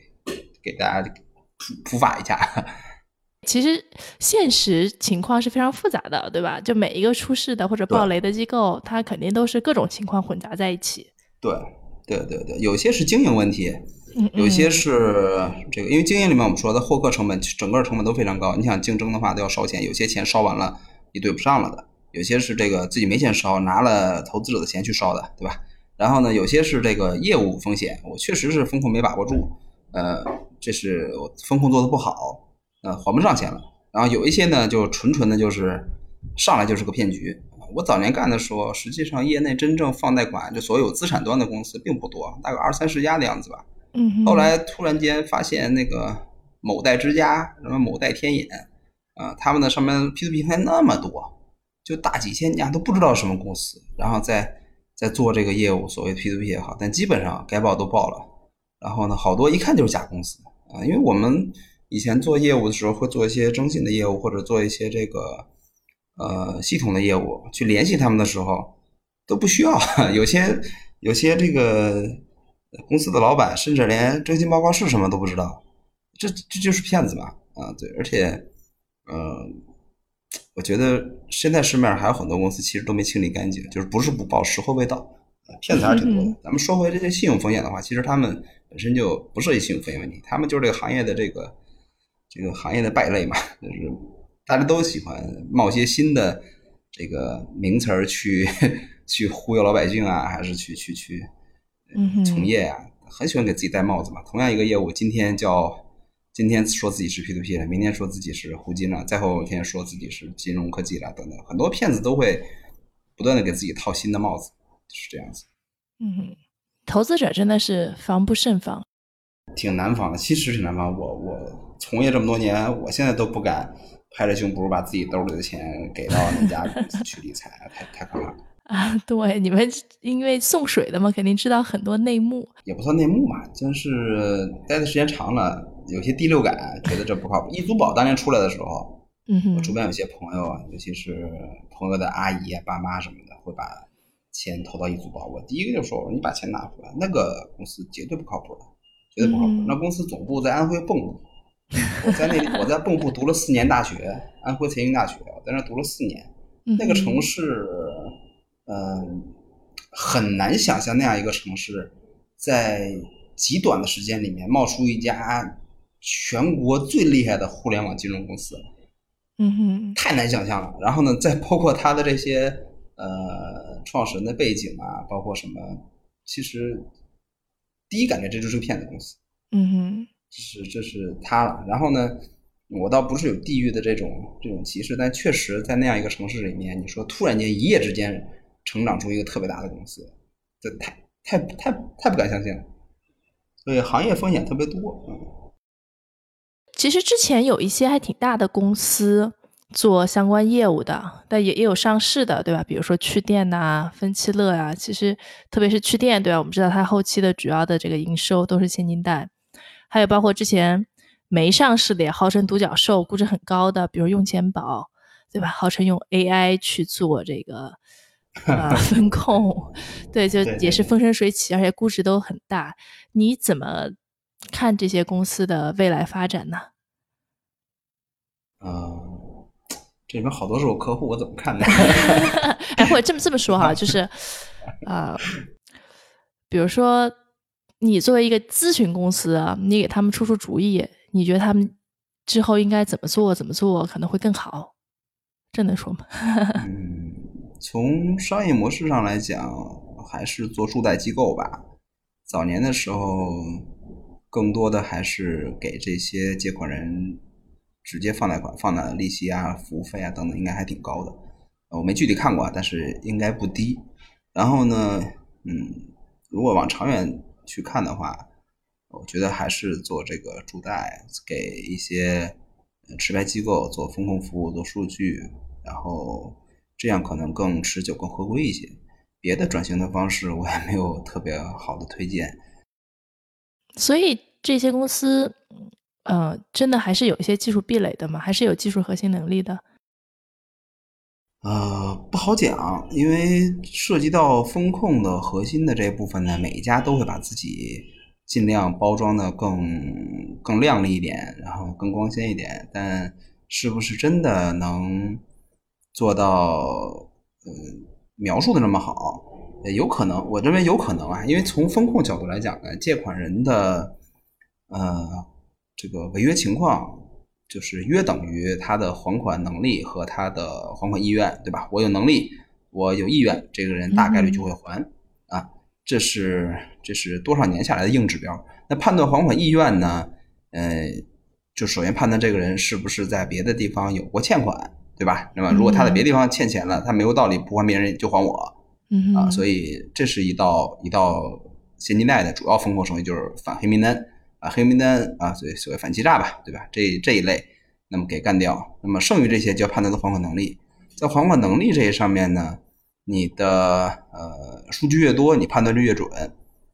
给大家普普法一下。其实现实情况是非常复杂的，对吧？就每一个出事的或者爆雷的机构，它肯定都是各种情况混杂在一起。对，对，对，对，有些是经营问题，嗯，有些是这个，因为经营里面我们说的获客成本，整个成本都非常高。你想竞争的话都要烧钱，有些钱烧完了你对不上了的，有些是这个自己没钱烧，拿了投资者的钱去烧的，对吧？然后呢，有些是这个业务风险，我确实是风控没把握住，呃，这是我风控做的不好。呃，还不上钱了。然后有一些呢，就纯纯的就是上来就是个骗局。我早年干的时候，实际上业内真正放贷款就所有资产端的公司并不多，大概二三十家的样子吧。后来突然间发现那个某贷之家、什么某贷天眼，啊，他们的上面 P to P 还那么多，就大几千家都不知道什么公司，然后在在做这个业务，所谓 P to P 也好，但基本上该报都报了。然后呢，好多一看就是假公司啊，因为我们。以前做业务的时候，会做一些征信的业务，或者做一些这个呃系统的业务。去联系他们的时候，都不需要。有些有些这个公司的老板，甚至连征信报告是什么都不知道。这这就是骗子嘛？啊，对。而且，嗯，我觉得现在市面上还有很多公司，其实都没清理干净，就是不是不报，时候未到，骗子还是挺多的。咱们说回这些信用风险的话，其实他们本身就不涉及信用风险问题，他们就是这个行业的这个。这个行业的败类嘛，就是大家都喜欢冒些新的这个名词儿去 去忽悠老百姓啊，还是去去去从业啊，很喜欢给自己戴帽子嘛。同样一个业务，今天叫今天说自己是 P to P 了，明天说自己是互金了，再后天说自己是金融科技了，等等，很多骗子都会不断的给自己套新的帽子，是这样子。嗯哼，投资者真的是防不胜防。挺难防的，其实挺难防。我我从业这么多年，我现在都不敢拍着胸脯把自己兜里的钱给到那家公 司去理财，太太可怕了。啊，对，你们因为送水的嘛，肯定知道很多内幕。也不算内幕嘛，就是待的时间长了，有些第六感，觉得这不靠谱。易租宝当年出来的时候，嗯哼，我周边有些朋友啊，尤其是朋友的阿姨啊、爸妈什么的，会把钱投到易租宝。我第一个就说，你把钱拿回来，那个公司绝对不靠谱的。绝对不靠谱。那公司总部在安徽蚌埠，我在那我在蚌埠读了四年大学，安徽财经大学，我在那读了四年。那个城市，嗯，很难想象那样一个城市，在极短的时间里面冒出一家全国最厉害的互联网金融公司。嗯哼，太难想象了。然后呢，再包括他的这些呃创始人的背景啊，包括什么，其实。第一感觉这就是个骗子公司，嗯哼，这是这是他了。然后呢，我倒不是有地域的这种这种歧视，但确实在那样一个城市里面，你说突然间一夜之间成长出一个特别大的公司，这太太太太不敢相信了。所以行业风险特别多。嗯，其实之前有一些还挺大的公司。做相关业务的，但也也有上市的，对吧？比如说趣店呐、分期乐啊，其实特别是趣店，对吧？我们知道它后期的主要的这个营收都是现金贷，还有包括之前没上市的，也号称独角兽、估值很高的，比如用钱宝，对吧？号称用 AI 去做这个 呃风控，对，就也是风生水起，而且估值都很大。你怎么看这些公司的未来发展呢？啊。这里面好多是我客户，我怎么看呢？哎，或者这么这么说哈，就是，呃，比如说你作为一个咨询公司啊，你给他们出出主意，你觉得他们之后应该怎么做？怎么做可能会更好？这能说吗？嗯，从商业模式上来讲，还是做助贷机构吧。早年的时候，更多的还是给这些借款人。直接放贷款，放的利息啊、服务费啊等等，应该还挺高的。我没具体看过，但是应该不低。然后呢，嗯，如果往长远去看的话，我觉得还是做这个助贷，给一些持牌机构做风控服务、做数据，然后这样可能更持久、更合规一些。别的转型的方式，我也没有特别好的推荐。所以这些公司，呃，真的还是有一些技术壁垒的吗？还是有技术核心能力的？呃，不好讲，因为涉及到风控的核心的这部分呢，每一家都会把自己尽量包装的更更亮丽一点，然后更光鲜一点，但是不是真的能做到呃描述的那么好？有可能，我认为有可能啊，因为从风控角度来讲呢，借款人的呃这个违约情况。就是约等于他的还款能力和他的还款意愿，对吧？我有能力，我有意愿，这个人大概率就会还啊。这是这是多少年下来的硬指标。那判断还款意愿呢？呃，就首先判断这个人是不是在别的地方有过欠款，对吧？那么如果他在别的地方欠钱了，他没有道理不还别人就还我啊。所以这是一道一道现金贷的主要风控手续，就是反黑名单。啊，黑名单啊，所以所谓反欺诈吧，对吧？这这一类，那么给干掉。那么剩余这些就要判断的还款能力。在还款能力这一上面呢，你的呃数据越多，你判断就越准。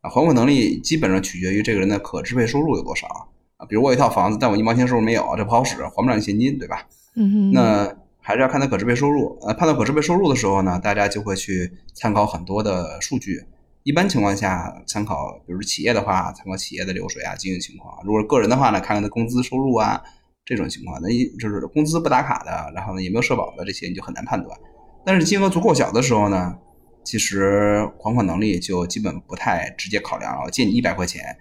啊，还款能力基本上取决于这个人的可支配收入有多少啊。比如我有一套房子，但我一毛钱收入没有，这不好使，还不上现金，对吧？嗯那还是要看他可支配收入。呃，判断可支配收入的时候呢，大家就会去参考很多的数据。一般情况下，参考，比如企业的话，参考企业的流水啊、经营情况；如果是个人的话呢，看看他工资收入啊这种情况。那一就是工资不打卡的，然后呢也没有社保的这些，你就很难判断。但是金额足够小的时候呢，其实还款能力就基本不太直接考量了。借你一百块钱，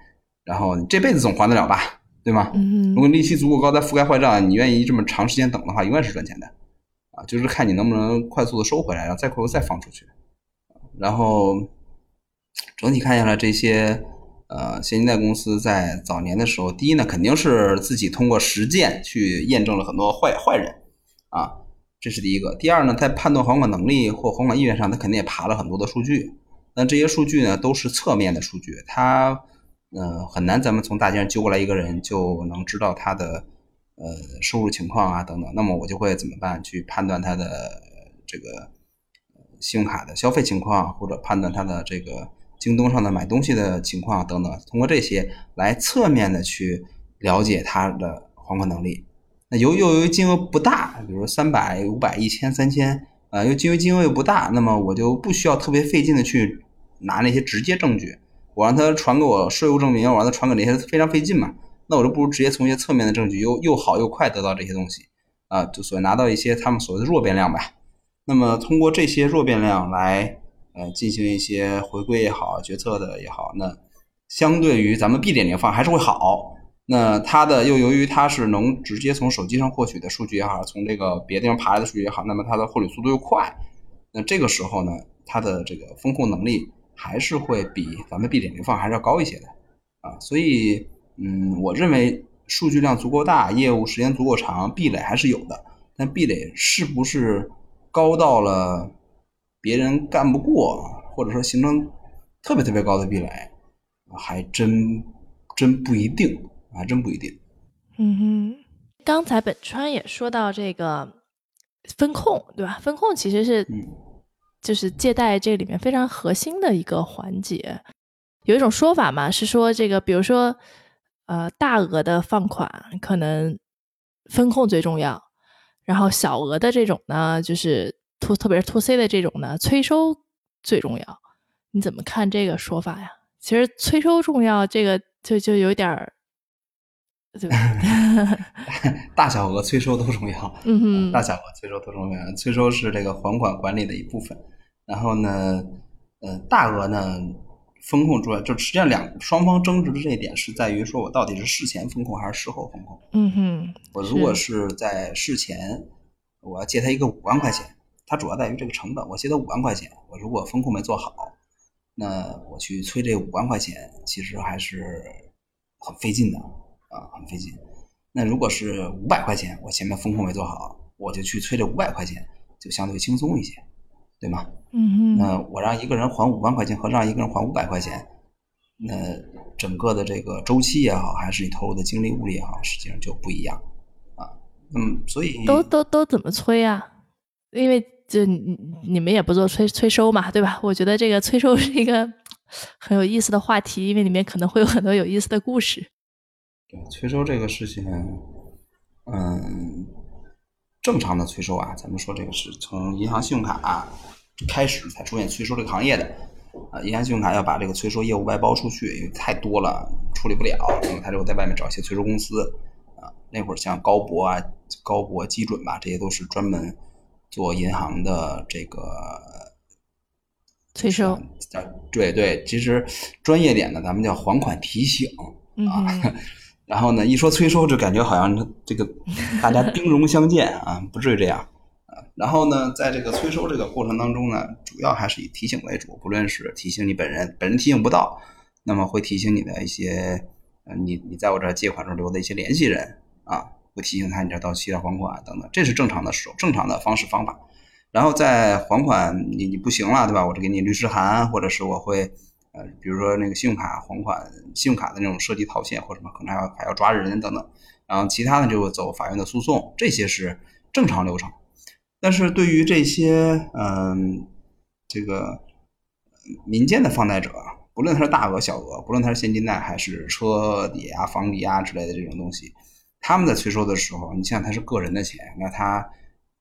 然后你这辈子总还得了吧，对吗？嗯。如果利息足够高，再覆盖坏账，你愿意这么长时间等的话，永远是赚钱的。就是看你能不能快速的收回来，然后再快速再放出去，然后。整体看下来，这些呃现金贷公司在早年的时候，第一呢，肯定是自己通过实践去验证了很多坏坏人啊，这是第一个。第二呢，在判断还款能力或还款意愿上，他肯定也爬了很多的数据。那这些数据呢，都是侧面的数据，它呃很难咱们从大街上揪过来一个人就能知道他的呃收入情况啊等等。那么我就会怎么办？去判断他的这个信用卡的消费情况，或者判断他的这个。京东上的买东西的情况等等，通过这些来侧面的去了解他的还款能力。那由由于金额不大，比如三百、五百、一千、三千，呃，又因为金额又不大，那么我就不需要特别费劲的去拿那些直接证据。我让他传给我税务证明，我让他传给那些非常费劲嘛。那我就不如直接从一些侧面的证据，又又好又快得到这些东西啊，就所谓拿到一些他们所谓的弱变量吧。那么通过这些弱变量来。呃，进行一些回归也好，决策的也好，那相对于咱们 B 点零放还是会好。那它的又由于它是能直接从手机上获取的数据也好，从这个别的地方爬来的数据也好，那么它的获取速度又快。那这个时候呢，它的这个风控能力还是会比咱们 B 点零放还是要高一些的啊。所以，嗯，我认为数据量足够大，业务时间足够长，壁垒还是有的。但壁垒是不是高到了？别人干不过，或者说形成特别特别高的壁垒，还真真不一定，还真不一定。嗯哼，刚才本川也说到这个风控，对吧？风控其实是就是借贷这里面非常核心的一个环节。有一种说法嘛，是说这个，比如说呃，大额的放款可能风控最重要，然后小额的这种呢，就是。to 特别是 to C 的这种呢，催收最重要。你怎么看这个说法呀？其实催收重要，这个就就有点儿，对吧？大小额催收都重要。嗯哼，大小额催收都重要。催收是这个还款管理的一部分。然后呢，呃，大额呢，风控主要就实际上两双方争执的这一点是在于说我到底是事前风控还是事后风控。嗯哼，我如果是在事前，我要借他一个五万块钱。它主要在于这个成本。我借他五万块钱，我如果风控没做好，那我去催这五万块钱，其实还是很费劲的啊，很费劲。那如果是五百块钱，我前面风控没做好，我就去催这五百块钱，就相对轻松一些，对吗？嗯嗯。那我让一个人还五万块钱和让一个人还五百块钱，那整个的这个周期也好，还是你投入的精力物力也好，实际上就不一样啊。嗯，所以都都都怎么催啊？因为就你你们也不做催催收嘛，对吧？我觉得这个催收是一个很有意思的话题，因为里面可能会有很多有意思的故事。对催收这个事情，嗯，正常的催收啊，咱们说这个是从银行信用卡开始才出现催收这个行业的啊。银行信用卡要把这个催收业务外包出去，因为太多了，处理不了，那么他就在外面找一些催收公司啊。那会儿像高博啊、高博基准吧，这些都是专门做银行的这个催收啊，对对，其实专业点的咱们叫还款提醒啊。嗯 然后呢，一说催收，就感觉好像这个大家兵戎相见啊，不至于这样啊。然后呢，在这个催收这个过程当中呢，主要还是以提醒为主，不论是提醒你本人，本人提醒不到，那么会提醒你的一些，呃，你你在我这儿借款时候留的一些联系人啊，会提醒他你这到期了还款等等，这是正常的手正常的方式方法。然后在还款你你不行了，对吧？我就给你律师函，或者是我会。呃，比如说那个信用卡还款，信用卡的那种设计套现或什么，可能还要还要抓人等等，然后其他的就走法院的诉讼，这些是正常流程。但是对于这些嗯，这个民间的放贷者，不论他是大额小额，不论他是现金贷还是车抵押、房抵押之类的这种东西，他们在催收的时候，你想他是个人的钱，那他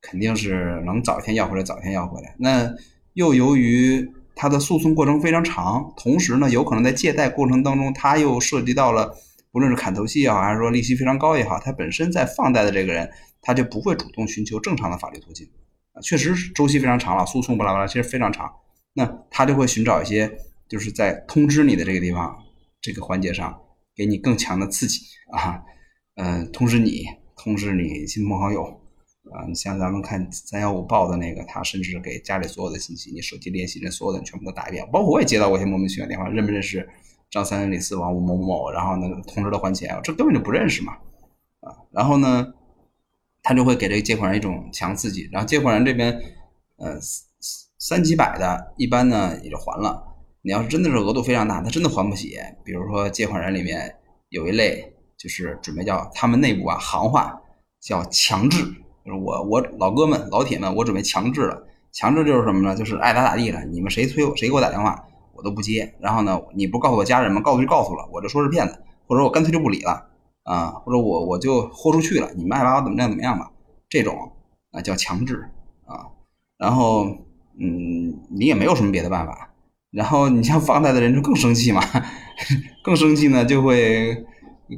肯定是能早一天要回来，早一天要回来。那又由于他的诉讼过程非常长，同时呢，有可能在借贷过程当中，他又涉及到了，不论是砍头息也好，还是说利息非常高也好，他本身在放贷的这个人，他就不会主动寻求正常的法律途径啊，确实是周期非常长了，诉讼巴拉巴拉，其实非常长，那他就会寻找一些，就是在通知你的这个地方这个环节上，给你更强的刺激啊，嗯，通知你，通知你亲朋好友。啊，你像咱们看三幺五报的那个，他甚至给家里所有的信息，你手机联系人所有的人全部都打一遍。包括我也接到过一些莫名其妙电话，认不认识张三李四王五某某某，然后呢通知他还钱，这根本就不认识嘛，啊，然后呢，他就会给这个借款人一种强刺激，然后借款人这边，呃，三几百的，一般呢也就还了。你要是真的是额度非常大，他真的还不起，比如说借款人里面有一类就是准备叫他们内部啊行话叫强制。就是我我老哥们老铁们，我准备强制了。强制就是什么呢？就是爱咋咋地了。你们谁催我，谁给我打电话，我都不接。然后呢，你不告诉我家人吗？告诉就告诉了，我就说是骗子，或者我干脆就不理了啊，或者我我就豁出去了。你们爱把我怎么样怎么样吧。这种啊叫强制啊。然后嗯，你也没有什么别的办法。然后你像放贷的人就更生气嘛，更生气呢就会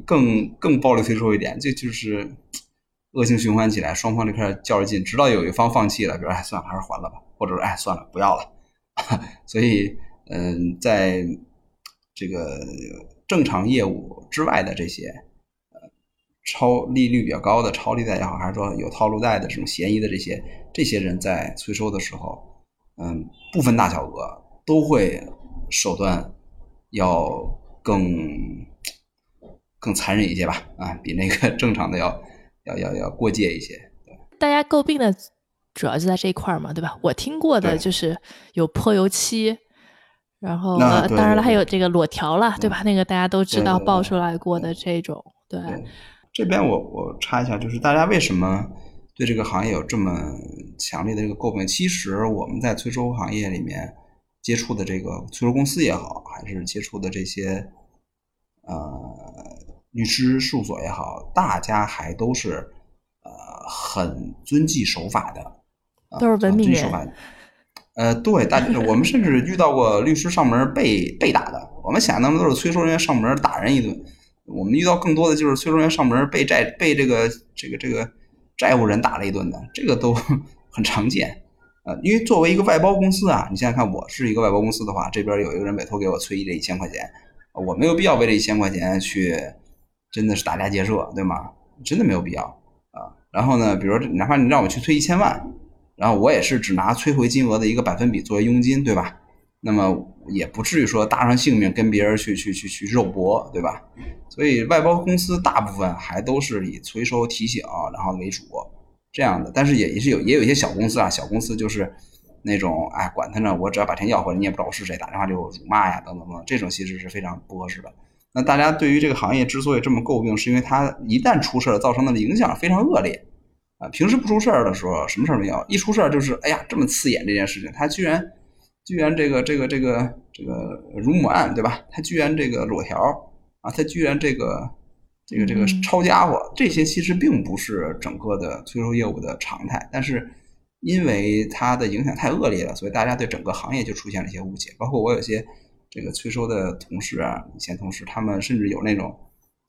更更暴力催收一点，这就是。恶性循环起来，双方就开始较着劲，直到有一方放弃了，比如哎算了，还是还了吧，或者说哎算了，不要了。所以，嗯，在这个正常业务之外的这些超利率比较高的超利贷也好，还是说有套路贷的这种嫌疑的这些这些人在催收的时候，嗯，不分大小额都会手段要更更残忍一些吧？啊，比那个 正常的要。要要要过界一些，大家诟病的主要就在这一块嘛，对吧？我听过的就是有泼油漆，然后当然了还有这个裸条了，对吧？那个大家都知道爆出来过的这种，对。这边我我插一下，就是大家为什么对这个行业有这么强烈的这个诟病？其实我们在催收行业里面接触的这个催收公司也好，还是接触的这些呃。律师事务所也好，大家还都是呃很遵纪守法的，都是文明人。呃，对，大我们甚至遇到过律师上门被被打的。我们想那么都是催收人员上门打人一顿，我们遇到更多的就是催收员上门被债被这个这个这个债务人打了一顿的，这个都 很常见。呃，因为作为一个外包公司啊，你现在看，我是一个外包公司的话，这边有一个人委托给我催这一千块钱，我没有必要为这一千块钱去。真的是打家劫舍，对吗？真的没有必要啊。然后呢，比如说，哪怕你让我去催一千万，然后我也是只拿催回金额的一个百分比作为佣金，对吧？那么也不至于说搭上性命跟别人去去去去肉搏，对吧？所以外包公司大部分还都是以催收提醒然后为主这样的。但是也是有也有一些小公司啊，小公司就是那种哎，管他呢，我只要把钱要回来，你也不知道我是谁，打电话就辱骂呀，等等等，这种其实是非常不合适的。那大家对于这个行业之所以这么诟病，是因为它一旦出事造成的影响非常恶劣，啊，平时不出事儿的时候，什么事儿没有；一出事儿，就是哎呀，这么刺眼这件事情，它居然居然这个这个这个这个乳母案，对吧？他居然这个裸条啊，他居然这个这个这个抄家伙，这些其实并不是整个的催收业务的常态，但是因为它的影响太恶劣了，所以大家对整个行业就出现了一些误解。包括我有些这个催收的同事啊，以前同事，他们甚至有那种。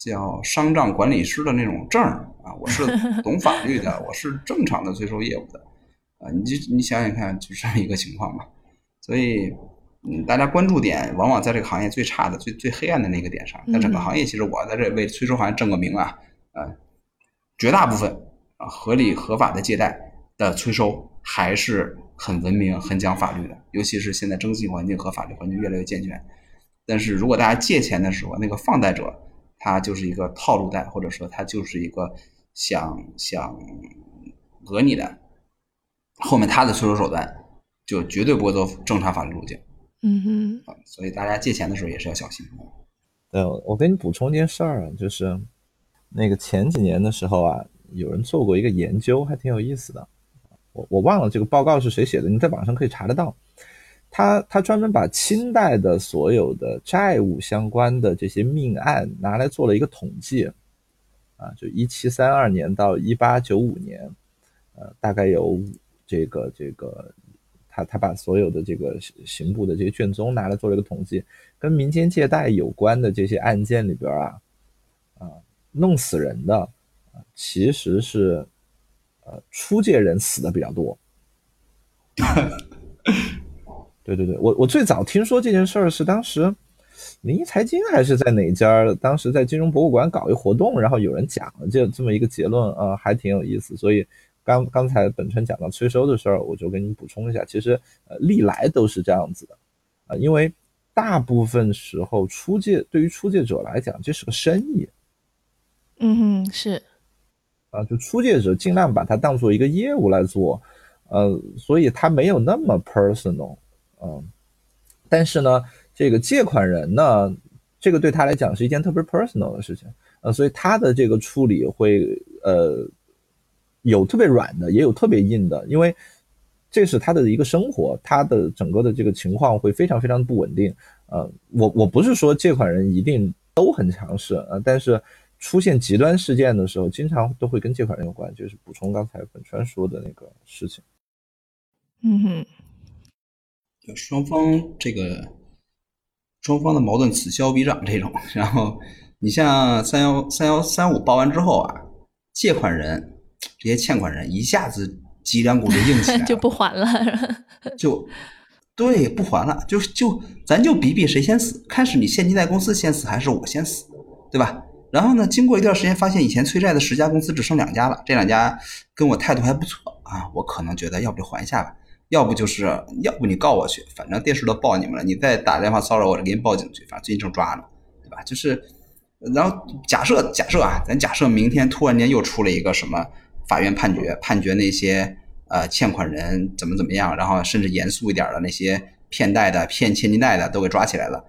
叫商账管理师的那种证啊，我是懂法律的，我是正常的催收业务的啊，你就你想想看，就这样一个情况吧。所以，嗯，大家关注点往往在这个行业最差的、最最黑暗的那个点上。那整个行业，其实我在这为催收行业挣个名啊，啊，绝大部分啊合理合法的借贷的催收还是很文明、很讲法律的，尤其是现在征信环境和法律环境越来越健全。但是如果大家借钱的时候，那个放贷者。他就是一个套路贷，或者说他就是一个想想讹你的，后面他的催收手段就绝对不会走正常法律路径。嗯哼，所以大家借钱的时候也是要小心。对，我给你补充一件事儿啊，就是那个前几年的时候啊，有人做过一个研究，还挺有意思的。我我忘了这个报告是谁写的，你在网上可以查得到。他他专门把清代的所有的债务相关的这些命案拿来做了一个统计，啊，就一七三二年到一八九五年，呃，大概有这个这个，他他把所有的这个刑部的这些卷宗拿来做了一个统计，跟民间借贷有关的这些案件里边啊，啊，弄死人的啊，其实是呃出借人死的比较多。对对对，我我最早听说这件事儿是当时临沂财经还是在哪家？当时在金融博物馆搞一活动，然后有人讲了这这么一个结论啊，还挺有意思。所以刚刚才本身讲到催收的事儿，我就给你补充一下，其实呃历来都是这样子的啊，因为大部分时候出借对于出借者来讲这是个生意，嗯哼是啊，就出借者尽量把它当做一个业务来做，呃，所以它没有那么 personal。嗯，但是呢，这个借款人呢，这个对他来讲是一件特别 personal 的事情，呃，所以他的这个处理会呃有特别软的，也有特别硬的，因为这是他的一个生活，他的整个的这个情况会非常非常不稳定。呃，我我不是说借款人一定都很强势啊，但是出现极端事件的时候，经常都会跟借款人有关，就是补充刚才本川说的那个事情。嗯哼。就双方这个双方的矛盾此消彼长这种，然后你像三幺三幺三五报完之后啊，借款人这些欠款人一下子脊梁骨就硬起来，就不还了，就对不还了，就就咱就比比谁先死，看是你现金贷公司先死还是我先死，对吧？然后呢，经过一段时间，发现以前催债的十家公司只剩两家了，这两家跟我态度还不错啊，我可能觉得要不就还一下吧。要不就是，要不你告我去，反正电视都报你们了，你再打电话骚扰我，给你报警去，反正最近正抓呢，对吧？就是，然后假设假设啊，咱假设明天突然间又出了一个什么法院判决，判决那些呃欠款人怎么怎么样，然后甚至严肃一点的那些骗贷的、骗现金贷的都给抓起来了，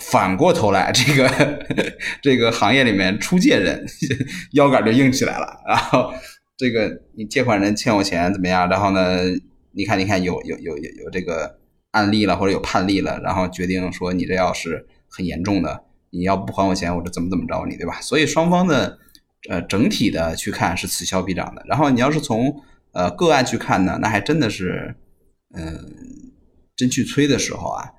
反过头来，这个 这个行业里面出借人 腰杆就硬起来了，然后这个你借款人欠我钱怎么样？然后呢？你看，你看，有有有有有这个案例了，或者有判例了，然后决定说你这要是很严重的，你要不还我钱，我就怎么怎么着你，对吧？所以双方的呃整体的去看是此消彼长的。然后你要是从呃个案去看呢，那还真的是，嗯，真去催的时候啊，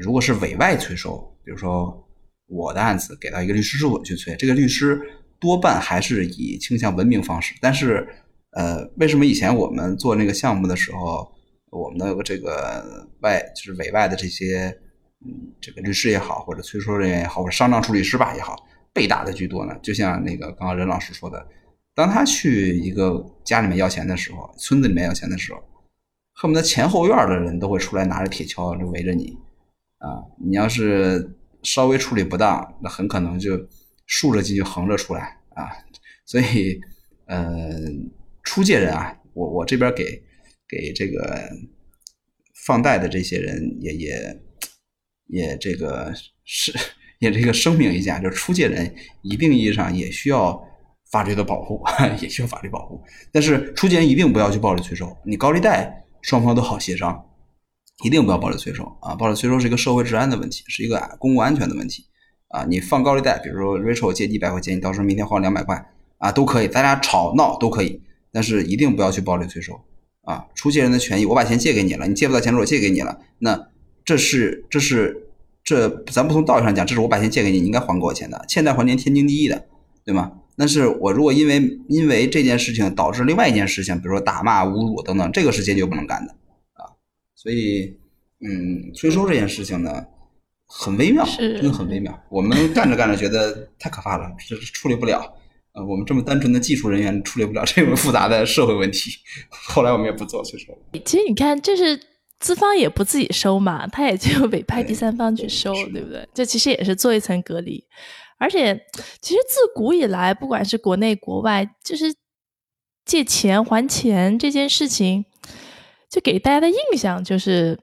如果是委外催收，比如说我的案子给到一个律师事务所去催，这个律师多半还是以倾向文明方式，但是。呃，为什么以前我们做那个项目的时候，我们的这个外就是委外的这些，嗯，这个律师也好，或者催收人员也好，或者商账处理师吧也好，被打的居多呢？就像那个刚刚任老师说的，当他去一个家里面要钱的时候，村子里面要钱的时候，恨不得前后院的人都会出来拿着铁锹就围着你，啊，你要是稍微处理不当，那很可能就竖着进去，横着出来啊，所以，嗯。出借人啊，我我这边给给这个放贷的这些人也也也这个是也这个声明一下，就是出借人一定意义上也需要法律的保护，也需要法律保护。但是出借人一定不要去暴力催收，你高利贷双方都好协商，一定不要暴力催收啊！暴力催收是一个社会治安的问题，是一个公共安全的问题啊！你放高利贷，比如说 Rachel 借一百块钱，你到时候明天还两百块啊，都可以，大家吵闹都可以，但是一定不要去暴力催收啊！出借人的权益，我把钱借给你了，你借不到钱，我借给你了，那这是这是这，咱不从道义上讲，这是我把钱借给你，你应该还给我钱的，欠债还钱天经地义的，对吗？但是我如果因为因为这件事情导致另外一件事情，比如说打骂、侮辱等等，这个是坚决不能干的啊。所以，嗯，催收这件事情呢，很微妙，真的很微妙。我们干着干着觉得太可怕了，这处理不了。呃，我们这么单纯的技术人员处理不了这么复杂的社会问题。后来我们也不做催收。其实你看，这是资方也不自己收嘛，他也就委派第三方去收，对不对？这其实也是做一层隔离。而且，其实自古以来，不管是国内国外，就是借钱还钱这件事情，就给大家的印象就是，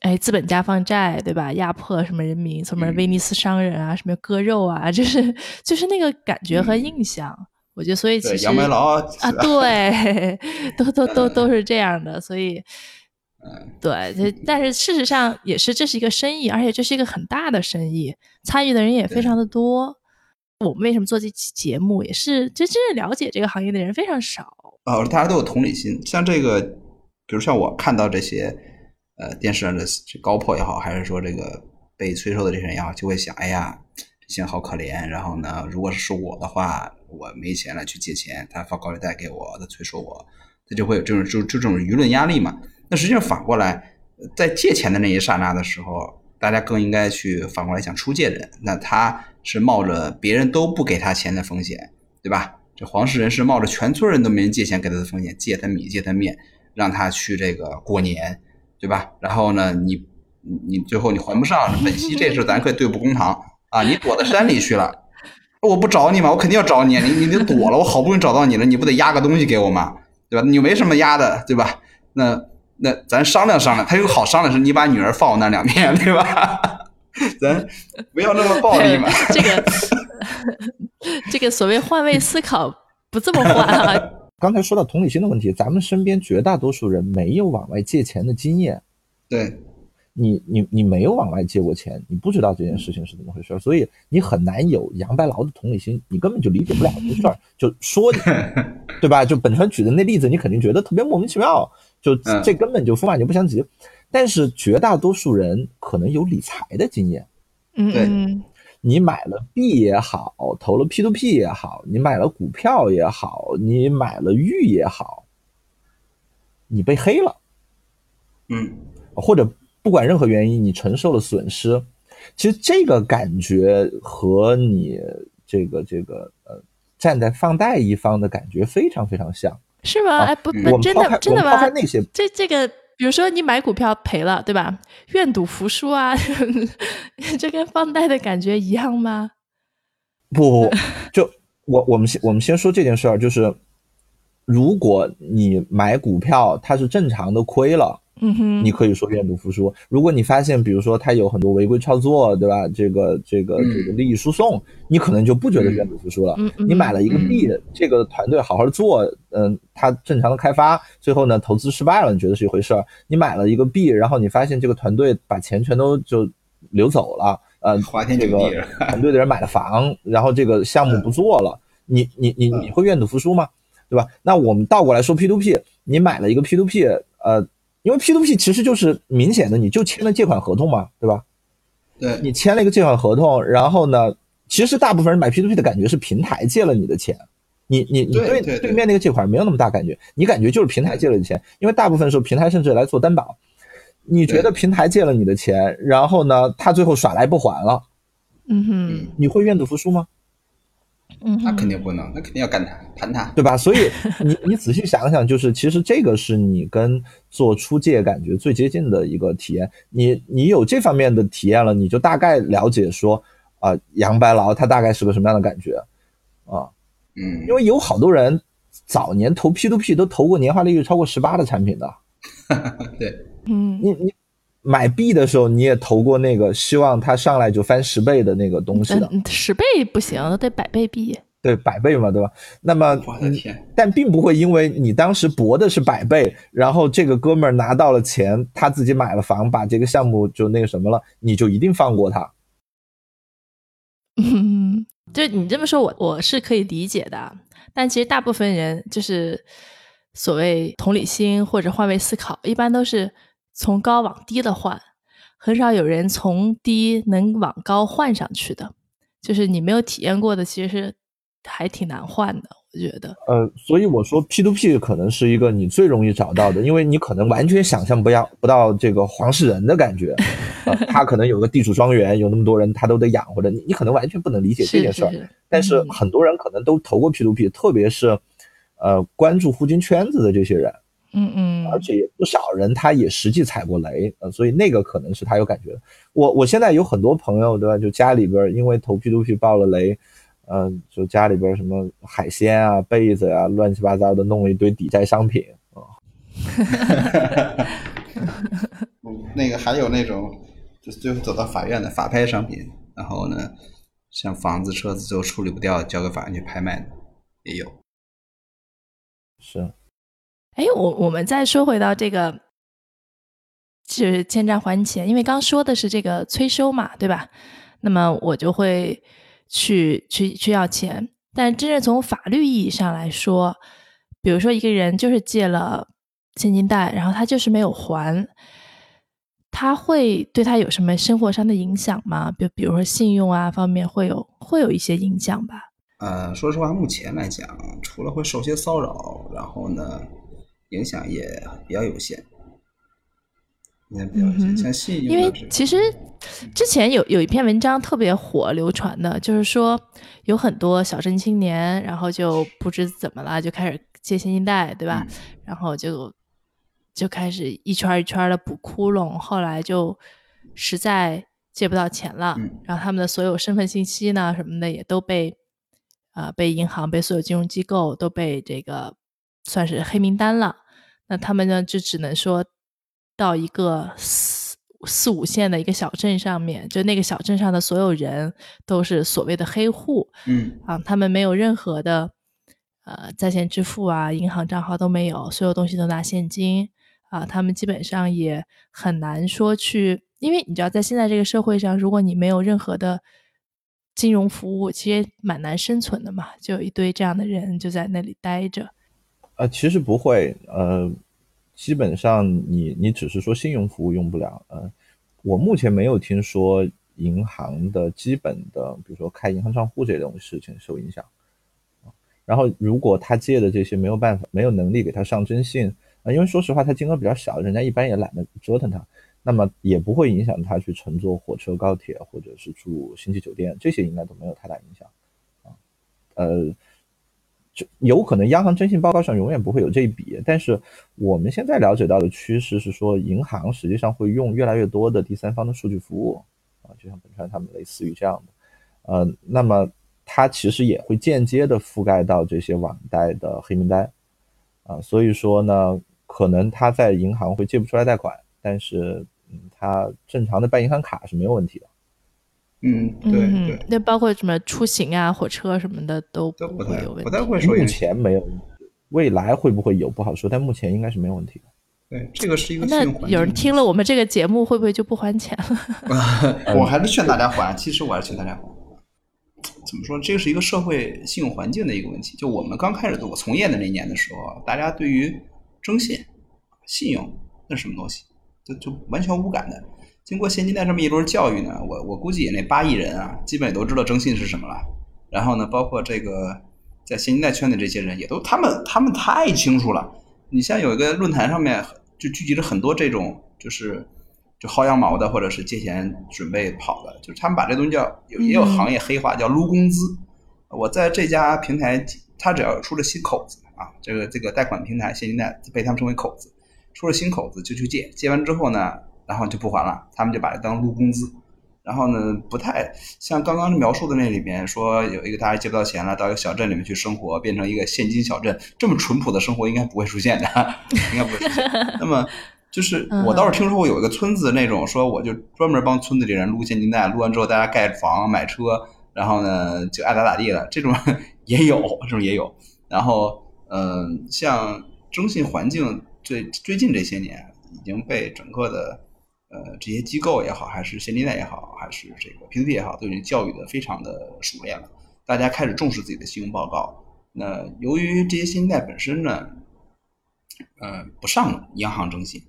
哎，资本家放债，对吧？压迫什么人民，什么威尼斯商人啊，什么割肉啊，就是就是那个感觉和印象。我觉得，所以其实杨白劳啊，对，都都都都是这样的。所以，对，但是事实上也是，这是一个生意，而且这是一个很大的生意。参与的人也非常的多。我们为什么做这期节目，也是真真正了解这个行业的人非常少。哦，大家都有同理心。像这个，比如像我看到这些，呃，电视上的这高破也好，还是说这个被催收的这些人也好，就会想：哎呀，这些人好可怜。然后呢，如果是我的话，我没钱了去借钱，他发高利贷给我，他催收我，他就会有这种就就这种舆论压力嘛。那实际上反过来，在借钱的那一刹那的时候。大家更应该去反过来想出借人，那他是冒着别人都不给他钱的风险，对吧？这黄世仁是冒着全村人都没人借钱给他的风险，借他米借他面，让他去这个过年，对吧？然后呢，你你最后你还不上本息，这事咱可以对簿公堂啊！你躲到山里去了，我不找你吗？我肯定要找你，你你你躲了，我好不容易找到你了，你不得压个东西给我吗？对吧？你没什么压的，对吧？那。那咱商量商量，他有好商量是，你把女儿放我那两面，对吧？咱不要那么暴力嘛。这个这个所谓换位思考，不这么换啊。刚才说到同理心的问题，咱们身边绝大多数人没有往外借钱的经验。对，你你你没有往外借过钱，你不知道这件事情是怎么回事，所以你很难有杨白劳的同理心，你根本就理解不了这事儿。就说，对吧？就本川举的那例子，你肯定觉得特别莫名其妙。就这根本就风马牛不相及，但是绝大多数人可能有理财的经验。嗯，你买了币也好，投了 P to P 也好，你买了股票也好，你买了玉也好，你被黑了。嗯，或者不管任何原因，你承受了损失，其实这个感觉和你这个这个呃站在放贷一方的感觉非常非常像。是吗？哎，不不，真的真的吗？这这个，比如说你买股票赔了，对吧？愿赌服输啊，这跟放贷的感觉一样吗？不，就我我们先我们先说这件事儿，就是如果你买股票，它是正常的亏了。嗯哼，你可以说愿赌服输。如果你发现，比如说他有很多违规操作，对吧？这个这个这个利益输送，你可能就不觉得愿赌服输了。你买了一个币，这个团队好好做，嗯，他正常的开发，最后呢投资失败了，你觉得是一回事儿。你买了一个币，然后你发现这个团队把钱全都就流走了，呃，这个 团队的人买了房，然后这个项目不做了，你你你你会愿赌服输吗？对吧？那我们倒过来说 P to P，你买了一个 P to P，呃。因为 P to P 其实就是明显的，你就签了借款合同嘛，对吧？对，你签了一个借款合同，然后呢，其实大部分人买 P to P 的感觉是平台借了你的钱，你你你对对面那个借款没有那么大感觉，你感觉就是平台借了你钱，因为大部分时候平台甚至来做担保，你觉得平台借了你的钱，然后呢，他最后耍赖不还了，嗯哼，你会愿赌服输吗？嗯，那肯定不能，那肯定要干他盘他，对吧？所以你你仔细想想，就是其实这个是你跟做出借感觉最接近的一个体验。你你有这方面的体验了，你就大概了解说啊，杨白劳他大概是个什么样的感觉啊？嗯，因为有好多人早年投 P to P 都投过年化利率超过十八的产品的，对，嗯，你你。买币的时候，你也投过那个希望它上来就翻十倍的那个东西的，十倍不行，得百倍币。对，百倍嘛，对吧？那么，我的天！但并不会因为你当时博的是百倍，然后这个哥们儿拿到了钱，他自己买了房，把这个项目就那个什么了，你就一定放过他。嗯，就你这么说，我我是可以理解的。但其实大部分人就是所谓同理心或者换位思考，一般都是从高往低的换，很少有人从低能往高换上去的。就是你没有体验过的，其实是还挺难换的，我觉得。呃，所以我说 P to P 可能是一个你最容易找到的，因为你可能完全想象不要不到这个黄世仁的感觉，他可能有个地主庄园，有那么多人他都得养活着，你你可能完全不能理解这件事儿。但是很多人可能都投过 P to P，特别是呃关注互金圈子的这些人。嗯嗯，而且也不少人他也实际踩过雷，呃，所以那个可能是他有感觉。我我现在有很多朋友，对吧？就家里边因为投 P to P 爆了雷，嗯，就家里边什么海鲜啊、被子啊，乱七八糟的弄了一堆抵债商品啊。那个还有那种，就最后走到法院的法拍商品，然后呢，像房子、车子最后处理不掉，交给法院去拍卖的也有。是。哎，我我们再说回到这个，就是欠债还钱，因为刚说的是这个催收嘛，对吧？那么我就会去去去要钱，但真正从法律意义上来说，比如说一个人就是借了现金贷，然后他就是没有还，他会对他有什么生活上的影响吗？比比如说信用啊方面会有会有一些影响吧？呃，说实话，目前来讲，除了会受些骚扰，然后呢？影响也比较有限，也比较有限。像信用，因为其实之前有有一篇文章特别火，流传的，就是说有很多小镇青年，然后就不知怎么了，就开始借现金贷，对吧？然后就就开始一圈一圈的补窟窿，后来就实在借不到钱了，然后他们的所有身份信息呢什么的也都被啊被银行、被所有金融机构都被这个。算是黑名单了，那他们呢就只能说到一个四四五线的一个小镇上面，就那个小镇上的所有人都是所谓的黑户，嗯啊，他们没有任何的呃在线支付啊，银行账号都没有，所有东西都拿现金啊，他们基本上也很难说去，因为你知道在现在这个社会上，如果你没有任何的金融服务，其实蛮难生存的嘛，就有一堆这样的人就在那里待着。呃，其实不会，呃，基本上你你只是说信用服务用不了，呃，我目前没有听说银行的基本的，比如说开银行账户这种事情受影响，然后如果他借的这些没有办法，没有能力给他上征信，啊，因为说实话他金额比较小，人家一般也懒得折腾他，那么也不会影响他去乘坐火车、高铁或者是住星级酒店，这些应该都没有太大影响，啊，呃。就有可能央行征信报告上永远不会有这一笔，但是我们现在了解到的趋势是说，银行实际上会用越来越多的第三方的数据服务，啊，就像本川他们类似于这样的，呃，那么它其实也会间接的覆盖到这些网贷的黑名单，啊，所以说呢，可能他在银行会借不出来贷款，但是嗯，他正常的办银行卡是没有问题的。嗯，对对，那包括什么出行啊、火车什么的都都不会有问题。不太会说，目前没有，未来会不会有不好说，但目前应该是没有问题的。对，这个是一个那有人听了我们这个节目，会不会就不还钱了？我还是劝大家还，其实我还是劝大家还。怎么说？这是一个社会信用环境的一个问题。就我们刚开始我从业的那年的时候，大家对于征信、信用那是什么东西，就就完全无感的。经过现金贷这么一轮教育呢，我我估计那八亿人啊，基本也都知道征信是什么了。然后呢，包括这个在现金贷圈的这些人，也都他们他们太清楚了。你像有一个论坛上面就聚集了很多这种就是就薅羊毛的，或者是借钱准备跑的，就是他们把这东西叫有也有行业黑话叫撸工资。我在这家平台，他只要出了新口子啊，这个这个贷款平台现金贷被他们称为口子，出了新口子就去借，借完之后呢。然后就不还了，他们就把它当撸工资，然后呢，不太像刚刚描述的那里面说有一个大家借不到钱了，到一个小镇里面去生活，变成一个现金小镇，这么淳朴的生活应该不会出现的，应该不会出现。那么就是我倒是听说过有一个村子那种说，我就专门帮村子里人撸现金贷，撸完之后大家盖房买车，然后呢就爱咋咋地了，这种 也有，这种也有。然后，嗯，像征信环境最最近这些年已经被整个的呃这些机构也好，还是现金贷也好，还是这个 P to P 也好，都已经教育的非常的熟练了。大家开始重视自己的信用报告。那由于这些信贷本身呢，呃，不上银行征信，